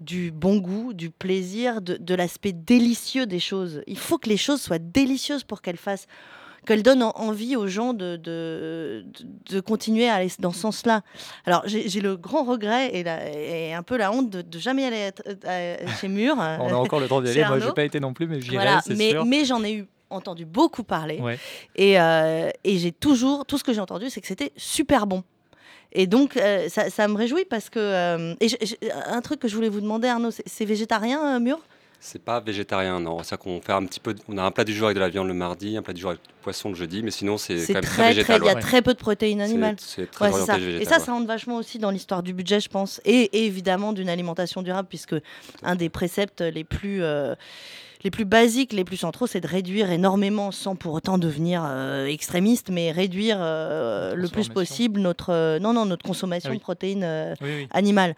du bon goût, du plaisir, de l'aspect délicieux des choses. Il faut que les choses soient délicieuses pour qu'elles fassent qu'elles donnent en- envie aux gens de, de, de- continuer à aller dans ce sens-là. Alors, j'ai le grand regret et, la- et un peu la honte de, de jamais aller euh, chez Mur. On a encore le temps d'y aller. Moi, j'ai Arnaud. pas été non plus, mais j'irai, Voilà, c'est mais, sûr. mais j'en ai eu entendu beaucoup parler. Ouais. Et, euh, et j'ai toujours, tout ce que j'ai entendu, c'est que c'était super bon. Et donc, euh, ça, ça me réjouit parce que. euh, et un truc que je voulais vous demander, Arnaud, c'est- végétarien, Mur? C'est pas végétarien, non. C'est qu'on fait un petit peu. On a un plat du jour avec de la viande le mardi, un plat du jour avec du poisson le jeudi, mais sinon c'est quand même très, très, végétal. Il y a ouais. très peu de protéines animales. C'est très Ouais, c'est orienté ça. végétal. Et ça, ouais. ça rentre vachement aussi dans l'histoire du budget, je pense, et, et évidemment d'une alimentation durable, puisque un des préceptes les plus, euh, les plus basiques, les plus centraux, c'est de réduire énormément, sans pour autant devenir euh, extrémiste, mais réduire euh, le plus possible notre, euh, non, non, notre consommation Ah oui. de protéines Oui, oui. animales,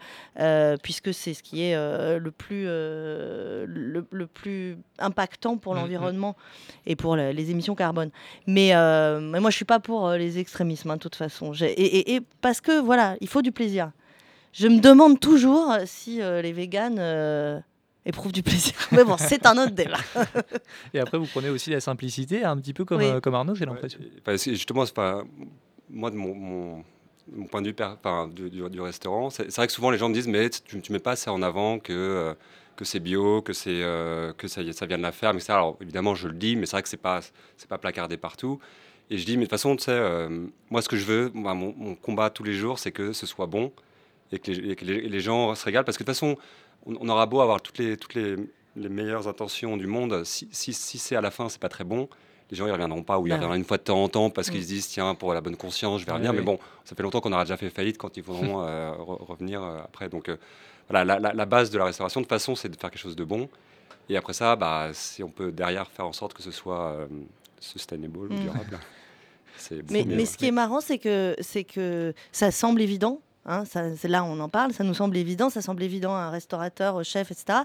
puisque c'est ce qui est le, plus, le, le plus impactant pour Mm, mm. l'environnement et pour la- les émissions carbone. Mais, mais moi, je suis pas pour les extrémismes, hein, de toute façon. Et, et- et parce que, voilà, il faut du plaisir. Je me demande toujours si les véganes euh, éprouvent du plaisir. Mais bon, c'est un autre débat. Et après, vous prenez aussi la simplicité, un petit peu comme, Oui. euh, comme Arnaud, j'ai Ouais, l'impression. et- enfin, c'est- justement, c'est pas moi de mon, mon, mon point de vue per- enfin, du, du- du restaurant. C'est vrai que souvent les gens me disent mais tu, tu mets pas assez en avant que euh, que c'est bio, que c'est euh, que ça, ça vient de la ferme, etc. Alors évidemment je le dis, mais c'est vrai que c'est pas c'est pas placardé partout. Et je dis mais de toute façon tu sais, euh, moi ce que je veux, mon, mon combat tous les jours, c'est que ce soit bon et que les, et que les- les gens se régalent parce que de toute façon on, on aura beau avoir toutes les toutes les, les meilleures intentions du monde, si, si, si c'est à la fin c'est pas très bon, les gens ils reviendront pas ou ils Bah reviendront une fois de temps en temps parce Mm. qu'ils se disent tiens pour la bonne conscience je vais Ouais, revenir oui. mais bon ça fait longtemps qu'on aura déjà fait faillite quand ils voudront euh, re- revenir euh, après donc euh, voilà la, la- la base de la restauration de toute façon c'est de faire quelque chose de bon et après ça bah si on peut derrière faire en sorte que ce soit sustainable ou Mm. durable Mais, mais ce qui est marrant, c'est que, c'est que ça semble évident. Hein, c'est là on en parle, ça nous semble évident, ça semble évident à un restaurateur, au chef, etc.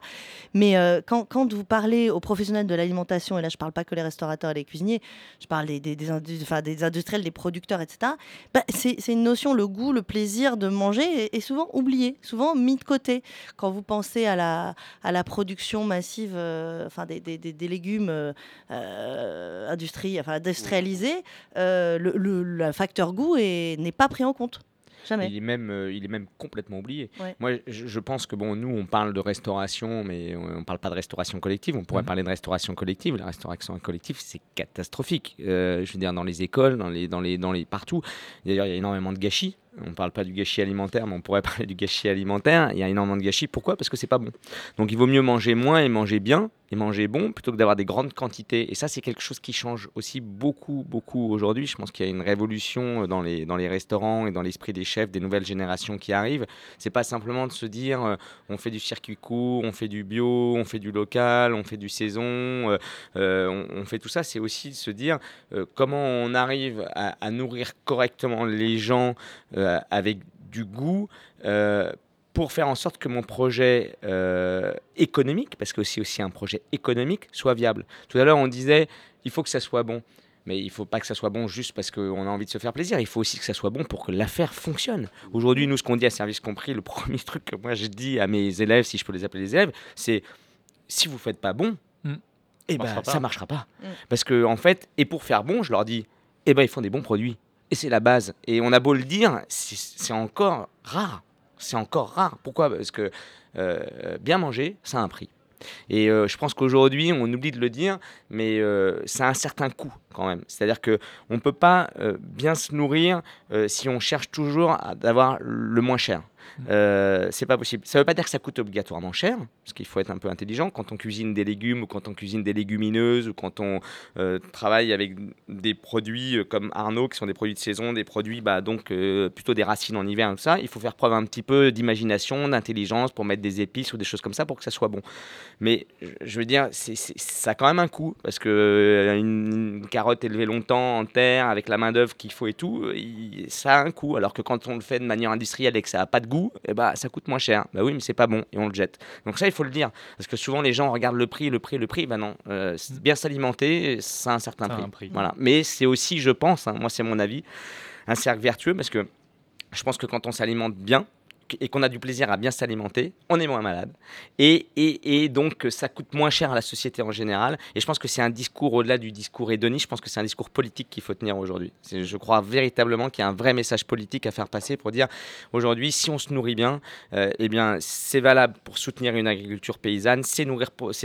Mais euh, quand, vous parlez aux professionnels de l'alimentation, et là je parle pas que les restaurateurs et les cuisiniers, je parle des, industriels, des producteurs, etc. bah, c'est, une notion, le goût, le plaisir de manger est, souvent oublié, souvent mis de côté. Quand vous pensez à la, production massive euh, enfin, des, légumes euh, euh, industrie, industrialisés, le, facteur goût est- n'est pas pris en compte. Jamais. Il est même, euh, il est même complètement oublié. Ouais. Moi, je, je pense que bon, nous, on parle de restauration, mais on ne parle pas de restauration collective. On pourrait Mhm. parler de restauration collective. La restauration collective, c'est catastrophique. Euh, je veux dire, dans les écoles, dans les, dans les, dans les partout. D'ailleurs, il y a énormément de gâchis. On ne parle pas du gâchis alimentaire, mais on pourrait parler du gâchis alimentaire. Il y a énormément de gâchis. Pourquoi? Parce que c'est pas bon. Donc, il vaut mieux manger moins et manger bien et manger bon plutôt que d'avoir des grandes quantités. Et ça, c'est quelque chose qui change aussi beaucoup, beaucoup aujourd'hui. Je pense qu'il y a une révolution dans les, dans les restaurants et dans l'esprit des chefs, des nouvelles générations qui arrivent. C'est pas simplement de se dire euh, on fait du circuit court, on fait du bio, on fait du local, on fait du saison, euh, euh, on, fait tout ça. C'est aussi de se dire euh, comment on arrive à, à nourrir correctement les gens euh, avec du goût. Pour faire en sorte que mon projet euh, économique, parce que c'est aussi un projet économique, soit viable. Tout à l'heure, on disait, il faut que ça soit bon. Mais il ne faut pas que ça soit bon juste parce qu'on a envie de se faire plaisir. Il faut aussi que ça soit bon pour que l'affaire fonctionne. Aujourd'hui, nous, ce qu'on dit à Service Compris, le premier truc que moi je dis à mes élèves, si je peux les appeler les élèves, c'est si vous ne faites pas bon, Mm. eh ben, ça ne marchera pas. Mm. Parce que, en fait, et pour faire bon, je leur dis, eh ben, ils font des bons produits. Et c'est la base. Et on a beau le dire, c'est encore rare. C'est encore rare. Pourquoi? Parce que euh, bien manger, ça a un prix. Et euh, je pense qu'aujourd'hui, on oublie de le dire, mais euh, ça a un certain coût quand même. C'est-à-dire qu'on ne peut pas euh, bien se nourrir si on cherche toujours à d'avoir le moins cher. Euh, c'est pas possible. Ça veut pas dire que ça coûte obligatoirement cher, parce qu'il faut être un peu intelligent quand on cuisine des légumes ou quand on cuisine des légumineuses ou quand on euh, travaille avec des produits euh, comme Arnaud qui sont des produits de saison, des produits bah, donc plutôt des racines en hiver, tout ça. Il faut faire preuve un petit peu d'imagination, d'intelligence pour mettre des épices ou des choses comme ça pour que ça soit bon. Mais je- veux dire, c'est- ça a quand même un coût parce que une, carotte élevée longtemps en terre avec la main d'œuvre qu'il faut et tout, ça a un coût. Alors que quand on le fait de manière industrielle et que ça a pas de goût, eh ben, ça coûte moins cher. Bah oui, mais c'est pas bon et on le jette. Donc ça, il faut le dire parce que souvent les gens regardent le prix, le prix, le prix. Ben non, euh, bien s'alimenter, ça a un certain un prix. Voilà. Mais c'est aussi, je pense, hein, moi c'est mon avis, un cercle vertueux parce que je pense que quand on s'alimente bien et qu'on a du plaisir à bien s'alimenter, on est moins malade. Et, et, donc, ça coûte moins cher à la société en général. Et je pense que c'est un discours, au-delà du discours hédoniste, je pense que c'est un discours politique qu'il faut tenir aujourd'hui. Je crois véritablement qu'il y a un vrai message politique à faire passer pour dire, aujourd'hui, si on se nourrit bien, euh, eh bien, c'est valable pour soutenir une agriculture paysanne, c'est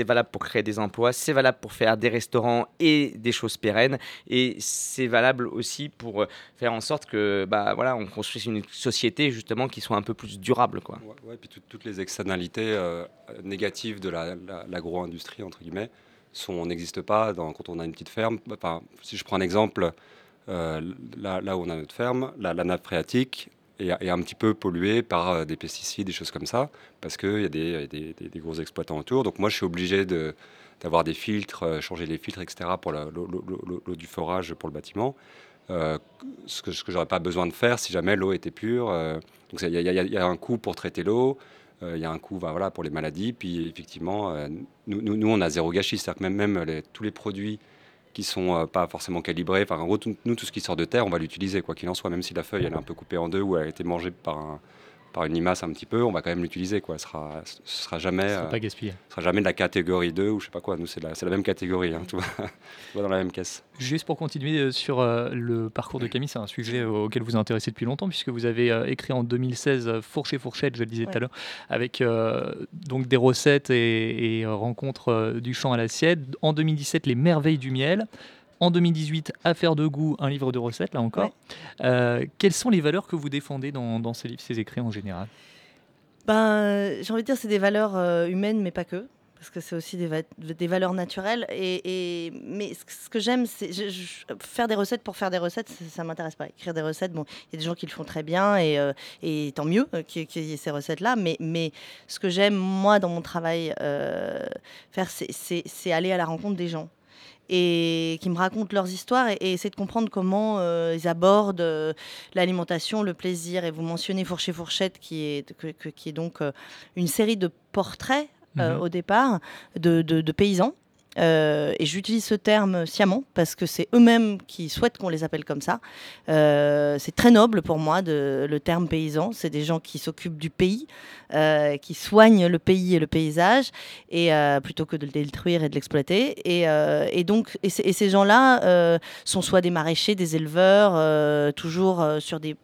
valable pour créer des emplois, c'est valable pour faire des restaurants et des choses pérennes, et c'est valable aussi pour euh, faire en sorte que, bah, voilà, on construise une société justement qui soit un peu plus durable, quoi. Ouais, puis tout- toutes les externalités euh, négatives de la- la- l'agro-industrie, entre guillemets, sont- n'existent pas quand on a une petite ferme. Enfin, si je prends un exemple, euh, là, où on a notre ferme, la, nappe phréatique est, un petit peu polluée par euh, des pesticides, des choses comme ça, parce qu'il y a des, des- gros exploitants autour. Donc moi, je suis obligé d'avoir des filtres, changer les filtres, etc., pour l'eau du forage pour le bâtiment. Euh, ce que, ce que j'aurais pas besoin de faire si jamais l'eau était pure. euh, il y, a- un coût pour traiter l'eau, euh, il y a un coût ben, voilà, pour les maladies. Puis effectivement, nous, nous, nous, on a zéro gâchis. C'est-à-dire que même, même tous les produits qui sont pas forcément calibrés, enfin, en gros, tout- nous, tout ce qui sort de terre, on va l'utiliser, quoi qu'il en soit. Même si la feuille elle est un peu coupée en deux ou elle a été mangée par, un- par une limace un petit peu, on va quand même l'utiliser. quoi. Ce sera, ce sera jamais... Sera euh, pas gaspillé. ce sera jamais de la catégorie 2 ou je sais pas quoi. Nous, c'est la, c'est la même catégorie. Hein, tout, va, tout va dans la même caisse. Juste pour continuer euh, sur euh, le parcours de Camille, c'est un sujet auquel vous vous intéressez depuis longtemps, puisque vous avez écrit en 2016 euh, Fourche et Fourchette, je le disais tout à l'heure, avec euh, donc des recettes et, et, rencontres du champ à l'assiette. En 2017, Les Merveilles du miel. En 2018, Affaires de goût, un livre de recettes, là encore. Euh, quelles sont les valeurs que vous défendez dans, dans ces livres, ces écrits en général? Ben, j'ai envie de dire c'est des valeurs euh, humaines, mais pas que. Parce que c'est aussi des, va- des valeurs naturelles. Et, et- mais ce que- ce que j'aime, c'est faire des recettes pour faire des recettes, ça, ça m'intéresse pas. Écrire des recettes, bon, il y a des gens qui le font très bien et, euh, et tant mieux qu'il y ait- qu'il y ait ces recettes-là. Mais, mais ce que j'aime, moi, dans mon travail, faire, c'est aller à la rencontre des gens et qui me racontent leurs histoires et, et essayer de comprendre comment euh, ils abordent euh, l'alimentation, le plaisir. Et vous mentionnez Fourcher Fourchette, qui est, que- que- qui est donc euh, une série de portraits Mhm. au départ de, de- de paysans. Euh, et j'utilise ce terme sciemment parce que c'est eux-mêmes qui souhaitent qu'on les appelle comme ça. Euh, c'est très noble pour moi le terme paysan. C'est des gens qui s'occupent du pays, euh, qui soignent le pays et le paysage, et plutôt que de le détruire et de l'exploiter. Et, donc, ces- gens-là sont soit des maraîchers, des éleveurs, toujours sur des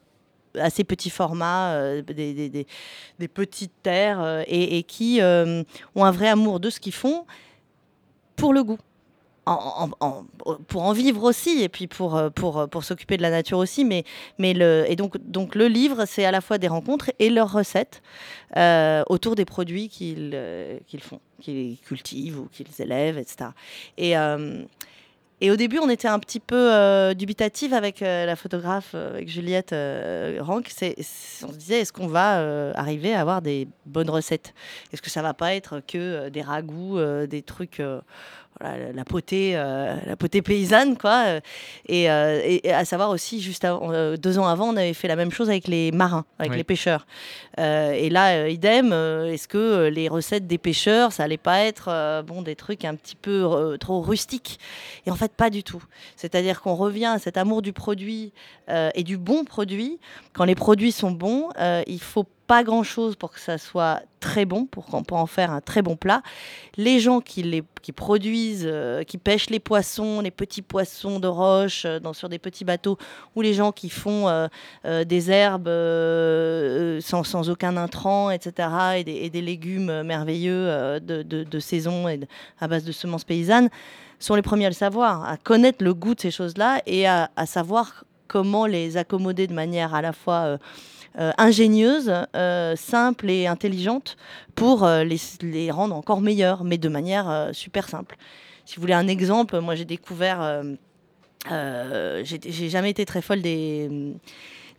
assez petits formats, des, petites terres, et, qui ont un vrai amour de ce qu'ils font pour le goût. Pour en vivre aussi et puis pour, euh, pour, euh, pour s'occuper de la nature aussi mais, mais le, et donc, donc le livre c'est à la fois des rencontres et leurs recettes euh, autour des produits qu'ils font qu'ils cultivent ou qu'ils élèvent etc et, et au début, on était un petit peu euh, dubitatif avec euh, la photographe, euh, avec Juliette euh, Rank. On se disait, est-ce qu'on va arriver à avoir des bonnes recettes? Est-ce que ça va pas être que des ragoûts, des trucs, voilà, la potée, euh, la potée paysanne, quoi. euh, Et, euh, et- et à savoir aussi, juste avant- euh, deux ans avant, on avait fait la même chose avec les marins, avec Oui. les pêcheurs. Et là, idem, est-ce que les recettes des pêcheurs, ça allait pas être bon des trucs un petit peu trop rustiques? Et en fait, pas du tout. C'est-à-dire qu'on revient à cet amour du produit et du bon produit. Quand les produits sont bons, il faut pas grand-chose pour que ça soit très bon, pour, qu'on- pour en faire un très bon plat. Les gens qui, les, qui produisent, euh, qui pêchent les poissons, les petits poissons de roche euh, dans, sur des petits bateaux, ou les gens qui font euh, des herbes sans, sans aucun intrant, etc., et des, légumes merveilleux de, saison et à base de semences paysannes, sont les premiers à le savoir, à connaître le goût de ces choses-là et à, savoir comment les accommoder de manière à la fois ingénieuse, euh, simple et intelligente pour euh, les, rendre encore meilleurs, mais de manière euh, super simple. Si vous voulez un exemple, moi j'ai découvert, euh, euh, j'ai j'ai jamais été très folle des,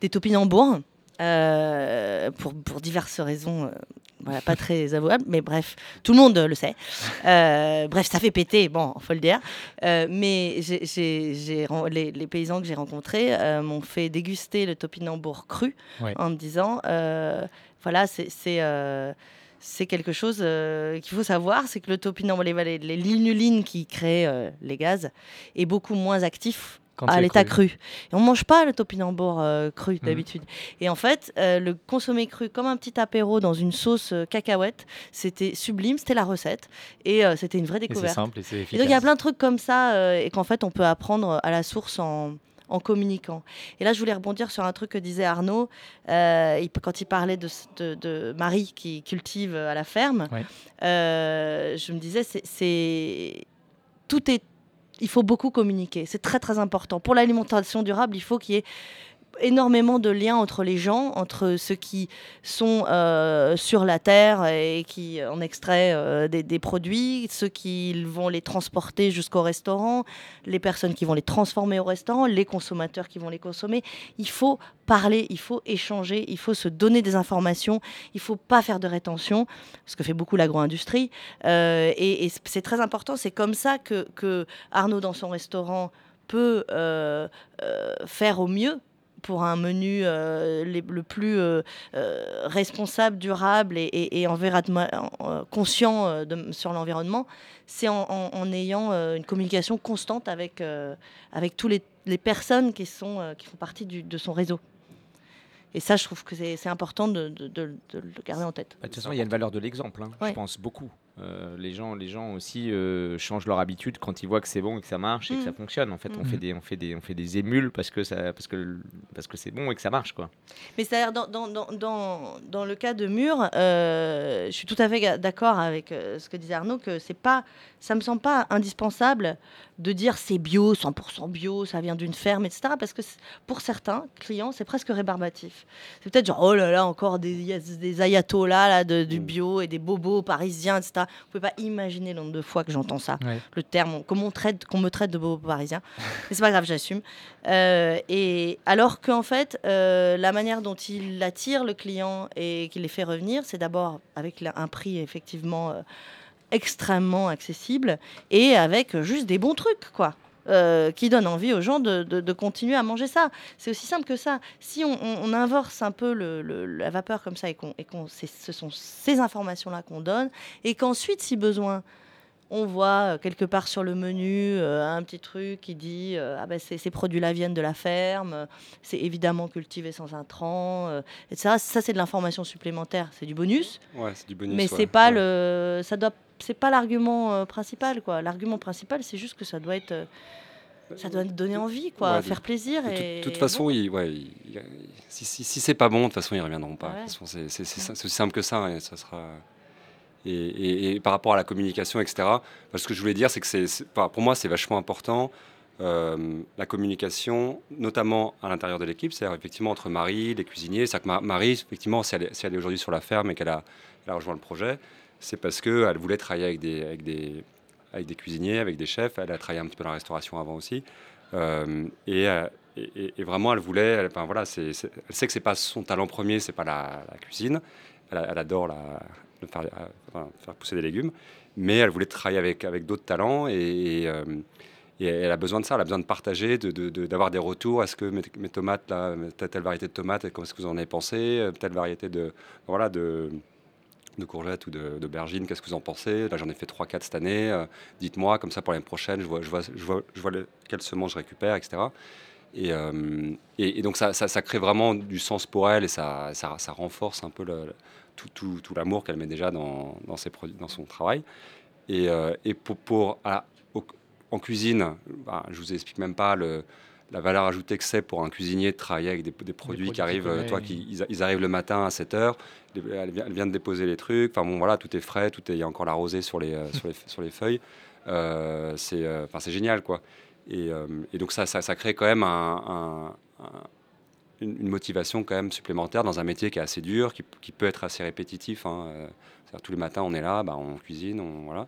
des topinambours, euh, pour, pour diverses raisons. euh, voilà, pas très avouable, mais bref, tout le monde le sait. Euh, bref, ça fait péter, bon, faut le dire. Mais les, les paysans que j'ai rencontrés m'ont fait déguster le topinambour cru Ouais. en me disant, voilà, c'est quelque chose euh, qu'il faut savoir, c'est que le topinambour, les, les, qui créent euh, les gaz, est beaucoup moins actif Quand à l'état cru. cru. Et on mange pas le topinambour euh, cru Mhm. d'habitude. Et en fait, euh, le consommer cru comme un petit apéro dans une sauce euh, cacahuète, c'était sublime, c'était la recette. Et c'était une vraie Et c'est découverte. simple et c'est Et efficace. donc il y a plein de trucs comme ça et qu'en fait on peut apprendre à la source en, en communiquant. Et là je voulais rebondir sur un truc que disait Arnaud euh, il- quand il parlait de, s- de- de Marie qui cultive à la ferme. Ouais. Euh, je me disais c'est tout est il faut beaucoup communiquer. C'est très très important. Pour l'alimentation durable, il faut qu'il y ait énormément de liens entre les gens, entre ceux qui sont euh, sur la terre et qui en extraient euh, des, produits, ceux qui vont les transporter jusqu'au restaurant, les personnes qui vont les transformer au restaurant, les consommateurs qui vont les consommer. Il faut parler, il faut échanger, il faut se donner des informations, il faut pas faire de rétention, ce que fait beaucoup l'agro-industrie. Euh, et c'est très important, c'est comme ça que, que Arnaud, dans son restaurant, peut faire au mieux pour un menu euh, les- le plus euh, euh, responsable, durable et, et, conscient de- sur l'environnement, c'est en, en- en ayant une communication constante avec, avec tous les, les personnes qui, sont, qui font partie du- de son réseau. Et ça, je trouve que c'est important de, de- de- de le garder en tête. Bah, De toute façon, il y a une valeur de l'exemple, hein, Ouais. je pense beaucoup. Euh, les, gens, les gens aussi euh, changent leur habitude quand ils voient que c'est bon et que ça marche et que ça Mm. fonctionne. En fait, on, Mm. fait des, on, fait des, on fait des émules parce que, ça, parce que, parce que c'est bon et que ça marche. Quoi. Mais c'est-à-dire, dans, dans, dans, dans, dans le cas de Mur, euh, je suis tout à fait d'accord avec ce que disait Arnaud, que c'est pas, ça me semble pas indispensable de dire c'est bio, 100% bio, ça vient d'une ferme, etc. Parce que pour certains clients, c'est presque rébarbatif. C'est peut-être genre, oh là là, encore des, des ayatollahs là, de, du bio et des bobos parisiens, etc. Vous pouvez pas imaginer le nombre de fois que j'entends ça Ouais. le terme, qu'on traite, qu'on me traite de bobo parisien. Mais c'est pas grave, j'assume. Euh, et alors qu'en fait, euh, la manière dont il attire le client et qu'il les fait revenir, c'est d'abord avec un prix effectivement euh, extrêmement accessible et avec juste des bons trucs, quoi. Euh, qui donnent envie aux gens de, de- continuer à manger ça. C'est aussi simple que ça. Si on, on- inverse un peu le- le- la vapeur comme ça et qu'on, et qu'on- ce sont ces informations-là qu'on donne, et qu'ensuite, si besoin, on voit euh, quelque part sur le menu euh, un petit truc qui dit euh, ah ben ces, ces produits-là viennent de la ferme, c'est évidemment cultivé sans intrants, etc. Ça c'est de l'information supplémentaire, c'est du bonus, Ouais, c'est du bonus. mais ouais. c'est pas Ouais. le, ça doit, c'est pas l'argument principal quoi. L'argument principal c'est juste que ça doit être, ça doit donner envie quoi, Ouais, faire plaisir De toute- façon, ouais, si, si, si c'est pas bon, de toute façon, ils reviendront pas. Ouais. C'est aussi simple que ça. Et, ça sera... et, par rapport à la communication, etc., parce ce que je voulais dire, c'est que c'est, c'est- pour moi, c'est vachement important. euh, la communication, notamment à l'intérieur de l'équipe, c'est-à-dire effectivement entre Marie, les cuisiniers. C'est-à-dire que Ma- Marie, effectivement, si elle, est- aujourd'hui sur la ferme et qu'elle a, rejoint le projet, c'est parce qu'elle voulait travailler avec des, cuisiniers, avec des chefs. Elle a travaillé un petit peu dans la restauration avant aussi. Euh, et, euh, et- vraiment, elle voulait. Elle, voilà, c'est, c'est- elle sait que c'est pas son talent premier, c'est pas la, cuisine. Elle adore la, faire, euh, faire pousser des légumes, mais elle voulait travailler avec, avec d'autres talents et, et, euh, elle a besoin de ça. Elle a besoin de partager, de, de- de- d'avoir des retours. Est-ce que mes, tomates, là, telle, variété de tomates, comment est-ce que vous en avez pensé? Telle variété de, voilà, de, de courgettes ou de- d'aubergines, qu'est-ce que vous en pensez? Là, j'en ai fait 3-4 cette année. euh, Dites-moi, comme ça, pour l'année prochaine, je vois, je vois, je vois, je vois je récupère, etc. Et, et, donc ça, ça, crée vraiment du sens pour elle et ça, ça, renforce un peu le- tout, tout, tout l'amour qu'elle met déjà dans, dans, ses produits, dans son travail. Et, euh, et pour, pour- à- au- en cuisine, bah, je vous explique même pas le, la valeur ajoutée que c'est pour un cuisinier de travailler avec des, des produits produits qui arrivent, euh, toi, qui, ils, ils arrivent le matin à 7 heures, elle vient, elle vient de déposer les trucs, enfin bon voilà, tout est frais, tout est, il y a encore la rosée sur les, euh, sur les, sur les feuilles, Euh, c'est enfin, c'est génial quoi. Et, et donc ça, ça, ça crée quand même un- un- un- une, motivation quand même supplémentaire dans un métier qui est assez dur, qui, peut être assez répétitif. hein, euh, tous les matins on est là, bah, on cuisine, on, voilà.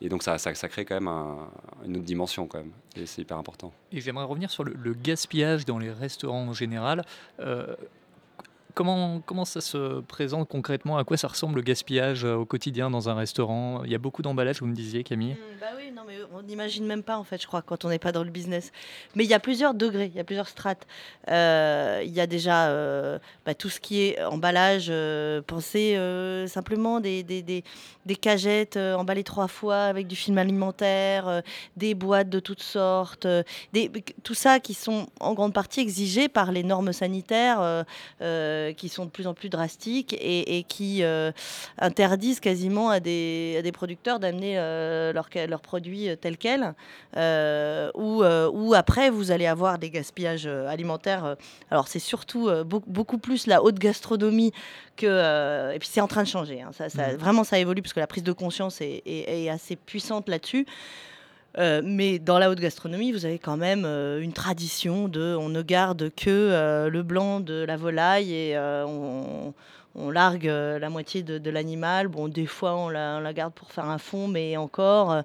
Et donc ça, ça, crée quand même un- une autre dimension quand même. Et c'est hyper important. Et j'aimerais revenir sur le, le gaspillage dans les restaurants en général. Euh, comment, ça se présente concrètement? À quoi ça ressemble le gaspillage euh, au quotidien dans un restaurant? Il y a beaucoup d'emballages, vous me disiez, Camille. Mm, Bah oui, non, mais on n'imagine même pas, en fait, je crois, quand on n'est pas dans le business. Mais il y a plusieurs degrés, il y a plusieurs strates. Euh, Il y a déjà euh, bah, tout ce qui est emballage. euh, pensez simplement des, cagettes emballées trois fois avec du film alimentaire, des boîtes de toutes sortes, des, tout ça qui sont en grande partie exigés par les normes sanitaires euh, qui sont de plus en plus drastiques et, et qui euh, interdisent quasiment à des, à des producteurs d'amener euh, leurs produits tels quels. Ou, ou après, vous allez avoir des gaspillages alimentaires. Alors, c'est surtout beaucoup, beaucoup plus la haute gastronomie que. et puis, c'est en train de changer. hein. Ça, ça- Vraiment, ça évolue parce que la prise de conscience est, est- est assez puissante là-dessus. Euh, mais dans la haute gastronomie, vous avez quand même euh, une tradition de on ne garde que euh, le blanc de la volaille et on, largue la moitié de, l'animal. Bon, des fois, on la, garde pour faire un fond, mais encore.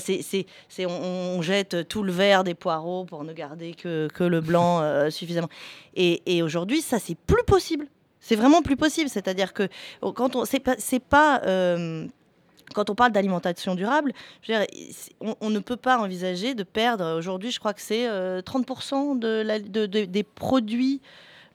c'est, c'est, c'est- on, jette tout le verre des poireaux pour ne garder que, que le blanc suffisamment. Et, aujourd'hui, ça, c'est plus possible. C'est vraiment plus possible. C'est-à-dire que oh, quand on, c'est pas, quand on parle d'alimentation durable, je veux dire, c'est- on, on ne peut pas envisager de perdre. Aujourd'hui, je crois que c'est euh, 30% de la- de- de- des produits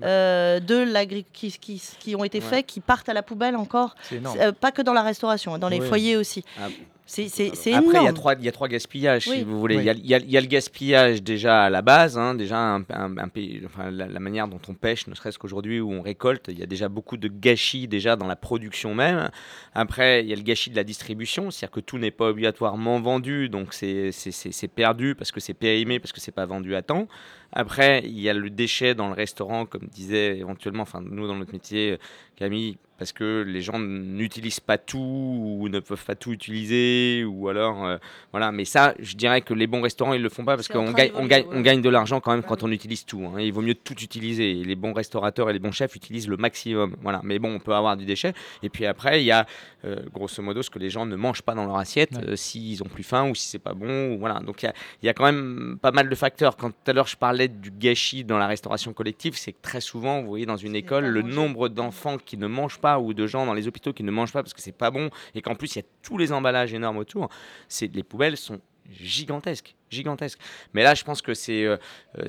euh, de qui, qui, qui ont été Ouais. faits qui partent à la poubelle encore. Euh, pas que dans la restauration, dans les Oui. foyers aussi. Ah, C'est Après, il y, a trois, il y a trois gaspillages, Oui. si vous voulez. Oui. Il y a- il y, a- il y a le gaspillage déjà à la base, hein, déjà un, un- un pays- enfin, la, la manière dont on pêche, ne serait-ce qu'aujourd'hui où on récolte, il y a déjà beaucoup de gâchis déjà dans la production même. Après, il y a le gâchis de la distribution, c'est-à-dire que tout n'est pas obligatoirement vendu, donc c'est c'est- c'est- c'est perdu parce que c'est périmé, parce que c'est pas vendu à temps. Après, il y a le déchet dans le restaurant, comme disait éventuellement, enfin nous dans notre métier, Camille, parce que les gens n'utilisent pas tout ou ne peuvent pas tout utiliser, ou alors euh, voilà. Mais ça, je dirais que les bons restaurants ils le font pas parce qu'on gagne, on gagne, on gagne de l'argent quand même quand on utilise tout. hein. Il vaut mieux tout utiliser. Et les bons restaurateurs et les bons chefs utilisent le maximum. Voilà. Mais bon, on peut avoir du déchet. Et puis après, il y a euh, grosso modo ce que les gens ne mangent pas dans leur assiette Ouais. euh, s'ils ont plus faim ou si c'est pas bon. Ou voilà. Donc il y a- il y a quand même pas mal de facteurs. Quand tout à l'heure je parlais du gâchis dans la restauration collective, c'est que très souvent, vous voyez, dans une école, le nombre d'enfants qui ne mangent pas ou de gens dans les hôpitaux qui ne mangent pas parce que c'est pas bon et qu'en plus il y a tous les emballages énormes autour, c'est les poubelles sont gigantesques, gigantesques. Mais là, je pense que c'est euh, euh,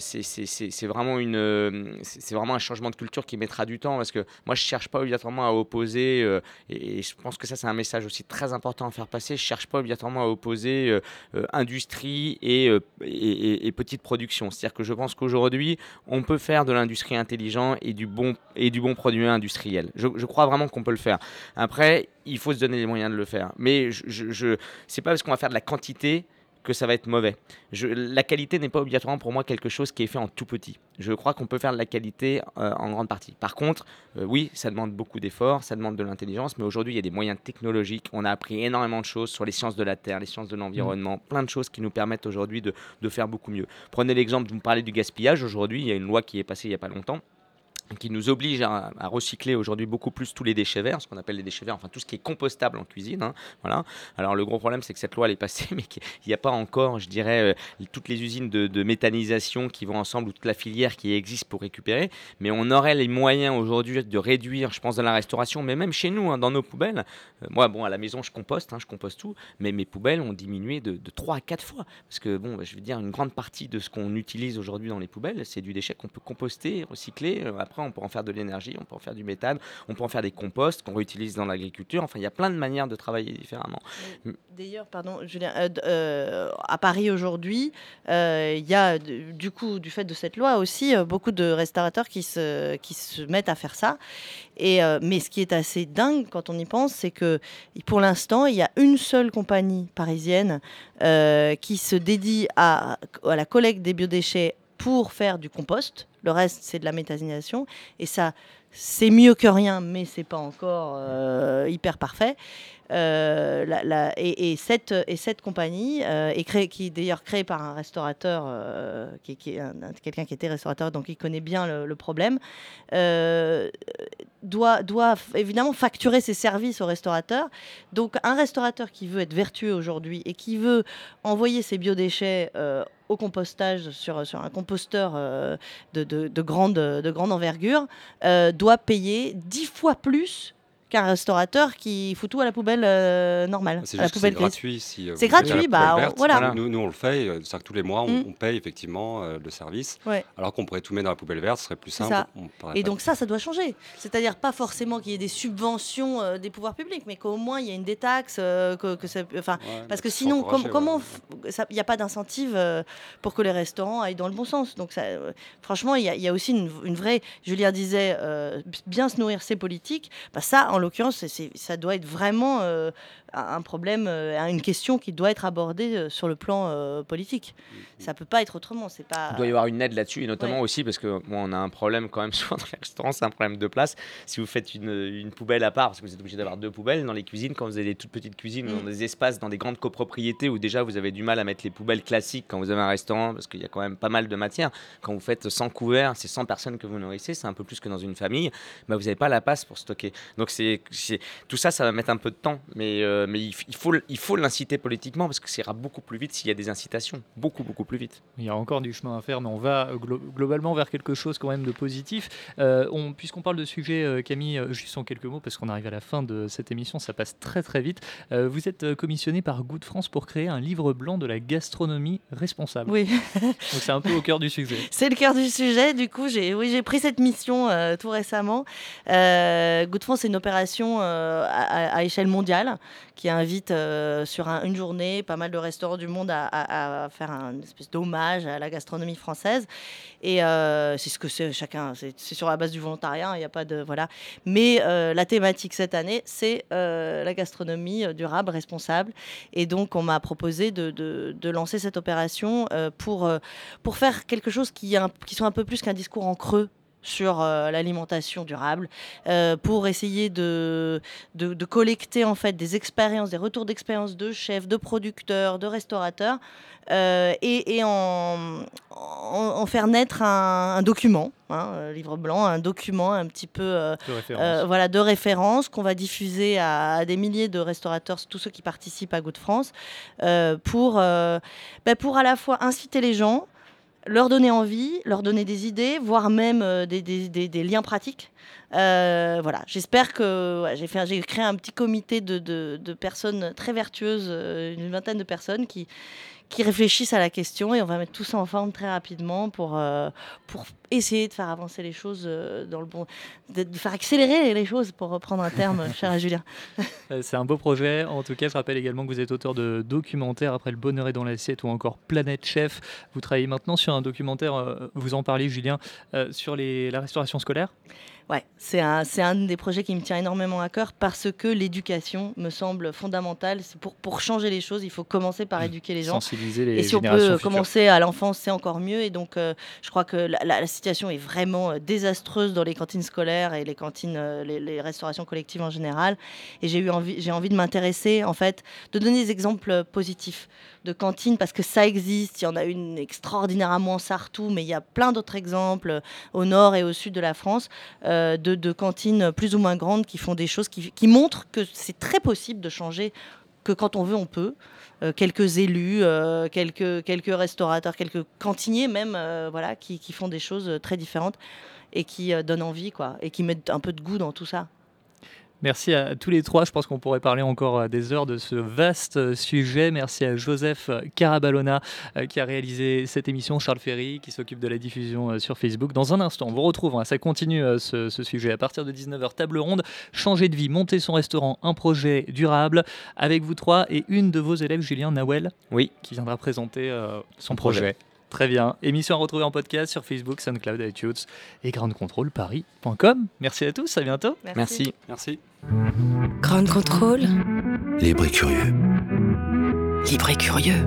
vraiment euh, vraiment un changement de culture qui mettra du temps parce que moi je cherche pas obligatoirement à opposer euh, et, je pense que ça c'est un message aussi très important à faire passer. Je cherche pas obligatoirement à opposer industrie et, et, et- et petite production. C'est-à-dire que je pense qu'aujourd'hui on peut faire de l'industrie intelligent et du bon et du bon produit industriel. Je, je crois vraiment qu'on peut le faire. Après, il faut se donner les moyens de le faire. Mais je, je, je- c'est pas parce qu'on va faire de la quantité que ça va être mauvais. Je, la qualité n'est pas obligatoirement pour moi quelque chose qui est fait en tout petit. Je crois qu'on peut faire de la qualité euh, en grande partie. Par contre, euh, oui, ça demande beaucoup d'efforts, ça demande de l'intelligence, mais aujourd'hui, il y a des moyens technologiques. On a appris énormément de choses sur les sciences de la Terre, les sciences de l'environnement, plein de choses qui nous permettent aujourd'hui de, de faire beaucoup mieux. Prenez l'exemple, vous me parlez du gaspillage. Aujourd'hui, il y a une loi qui est passée il n'y a pas longtemps qui nous oblige à, recycler aujourd'hui beaucoup plus tous les déchets verts, ce qu'on appelle les déchets verts, enfin tout ce qui est compostable en cuisine. hein, voilà. Alors le gros problème, c'est que cette loi elle est passée, mais qu'il n'y a pas encore, je dirais, euh, toutes les usines de, de méthanisation qui vont ensemble ou toute la filière qui existe pour récupérer. Mais on aurait les moyens aujourd'hui de réduire, je pense, dans la restauration, mais même chez nous, hein, dans nos poubelles. Euh, moi, bon, à la maison, je composte, hein, je composte tout, mais mes poubelles ont diminué de, de 3 à 4 fois. Parce que, bon, je veux dire, une grande partie de ce qu'on utilise aujourd'hui dans les poubelles, c'est du déchet qu'on peut composter, recycler. Euh, Après, on peut en faire de l'énergie, on peut en faire du méthane, on peut en faire des composts qu'on réutilise dans l'agriculture. Enfin, il y a plein de manières de travailler différemment. D'ailleurs, pardon, Julien, euh, euh, à Paris aujourd'hui, euh, il y a du coup, du fait de cette loi aussi, beaucoup de restaurateurs qui se, qui se mettent à faire ça. Et, mais ce qui est assez dingue quand on y pense, c'est que pour l'instant, il y a une seule compagnie parisienne qui se dédie à, à la collecte des biodéchets pour faire du compost. Le reste, c'est de la méthanisation. Et ça, c'est mieux que rien, mais c'est pas encore euh, hyper parfait. Euh, et, et cette, et cette compagnie, euh, qui est d'ailleurs créée par un restaurateur, euh, qui, quelqu'un qui était restaurateur, donc il connaît bien le, problème, doit, évidemment facturer ses services aux restaurateurs. Donc un restaurateur qui veut être vertueux aujourd'hui et qui veut envoyer ses biodéchets au compostage sur, un composteur de, de- de grande, de grande envergure, doit payer dix fois plus qu'un restaurateur qui fout tout à la poubelle euh, normale, C'est gratuit. Si, euh, C'est gratuit, bah, verte. voilà. Nous, nous, on le fait. euh, C'est-à-dire que tous les mois, on, Mm. on paye effectivement euh, le service. Ouais. Alors qu'on pourrait tout mettre dans la poubelle verte, ce serait plus simple. Et donc ça, ça doit changer. C'est-à-dire pas forcément qu'il y ait des subventions euh, des pouvoirs publics, mais qu'au moins il y ait une détaxe, que, que ça, Ouais, parce que sinon, com- comment ouais. il n'y a pas d'incentive pour que les restaurants aillent dans le bon sens. Donc ça, franchement, il y, a- il y a aussi une, une vraie. Julien disait bien se nourrir, c'est politique. Bah, ça, en l'occurrence, c'est- c'est- ça doit être vraiment euh, un problème, euh, une question qui doit être abordée euh, sur le plan euh, politique. Ça peut pas être autrement. C'est pas. Il doit y avoir une aide là-dessus, et notamment Ouais. aussi parce que bon, on a un problème quand même souvent dans les restaurants, c'est un problème de place. Si vous faites une, une poubelle à part, parce que vous êtes obligé d'avoir deux poubelles dans les cuisines, quand vous avez des toutes petites cuisines, Mm. dans des espaces, dans des grandes copropriétés où déjà vous avez du mal à mettre les poubelles classiques quand vous avez un restaurant, parce qu'il y a quand même pas mal de matière. Quand vous faites 100 couverts, c'est 100 personnes que vous nourrissez, c'est un peu plus que dans une famille, bah, vous n'avez pas la place pour stocker. Donc c'est c'est- tout ça, ça va mettre un peu de temps, mais, euh, mais il, faut, il faut l'inciter politiquement parce que ça ira beaucoup plus vite s'il y a des incitations, beaucoup beaucoup plus vite. Il y a encore du chemin à faire, mais on va euh, glo- globalement vers quelque chose quand même de positif. Euh, on- Puisqu'on parle de sujet, euh, Camille, euh, juste en quelques mots, parce qu'on arrive à la fin de cette émission, ça passe très très vite. Euh, vous êtes euh, commissionné par Goût de France pour créer un livre blanc de la gastronomie responsable. Oui. Donc c'est un peu au cœur du sujet. C'est le cœur du sujet. Du coup, j'ai oui, j'ai pris cette mission euh, tout récemment. Euh, Good France, c'est une opération euh, à, à échelle mondiale qui invite euh, sur un- une journée pas mal de restaurants du monde à, faire un espèce d'hommage à la gastronomie française. Et euh, c'est ce que c'est chacun. C'est sur la base du volontariat. hein, Il n'y a pas de voilà. Mais euh, la thématique cette année, c'est la gastronomie durable, responsable. Et donc, on m'a proposé de, de- lancer cette opération pour pour faire quelque chose qui, qui soit un peu plus qu'un discours en creux sur euh, l'alimentation durable, euh, pour essayer de, de, de collecter en fait des expériences, des retours d'expérience de chefs, de producteurs, de restaurateurs, euh, et, et en, en, en faire naître un, un document, hein, euh, livre blanc, un document un petit peu De référence. voilà, de référence qu'on va diffuser à, à des milliers de restaurateurs, tous ceux qui participent à Goût de France, pour, bah, pour à la fois inciter les gens, leur donner envie, leur donner des idées, voire même euh, des, liens pratiques. Euh, voilà, j'espère que j'ai créé un petit comité de personnes très vertueuses, euh, une vingtaine de personnes qui qui réfléchissent à la question et on va mettre tout ça en forme très rapidement pour, euh, pour essayer de faire avancer les choses euh, dans le bon, de, faire accélérer les choses pour reprendre un terme cher à Julien. Euh, C'est un beau projet. En tout cas, je rappelle également que vous êtes auteur de documentaires après Le bonheur est dans l'assiette ou encore Planète Chef. Vous travaillez maintenant sur un documentaire, euh, vous en parlez Julien, sur les, la restauration scolaire? Ouais, c'est un, un des projets qui me tient énormément à cœur parce que l'éducation me semble fondamentale. Pour, pour changer les choses, il faut commencer par éduquer les gens. Sensibiliser les Et si on peut futures. commencer à l'enfance, c'est encore mieux. Et donc, euh, je crois que la, la- la situation est vraiment euh, désastreuse dans les cantines scolaires et les cantines, euh, les, les restaurations collectives en général. Et j'ai eu envie, j'ai envie de m'intéresser, en fait, de donner des exemples positifs de cantines parce que ça existe. Il y en a une extraordinaire à Montsartou, mais il y a plein d'autres exemples au nord et au sud de la France euh, de, de cantines plus ou moins grandes qui font des choses qui, qui montrent que c'est très possible de changer, que quand on veut, on peut. Euh, quelques élus, euh, quelques, quelques restaurateurs, quelques cantiniers même, euh, voilà, qui, qui font des choses très différentes et qui donnent envie, quoi, et qui mettent un peu de goût dans tout ça. Merci à tous les trois. Je pense qu'on pourrait parler encore euh, des heures de ce vaste euh, sujet. Merci à Joseph euh, qui a réalisé cette émission, Charles Ferry qui s'occupe de la diffusion sur Facebook. Dans un instant, on vous retrouve, hein, ça continue ce, ce sujet. À partir de 19h, table ronde, changer de vie, monter son restaurant, un projet durable avec vous trois et une de vos élèves, Julien Nawel, Oui. qui viendra présenter son projet. projet. Très bien. Émission à retrouver en podcast sur Facebook, SoundCloud, iTunes et groundcontrolparis.com. Merci à tous, à bientôt. Merci. Merci. Ground Control. Libre et curieux. Libre et curieux.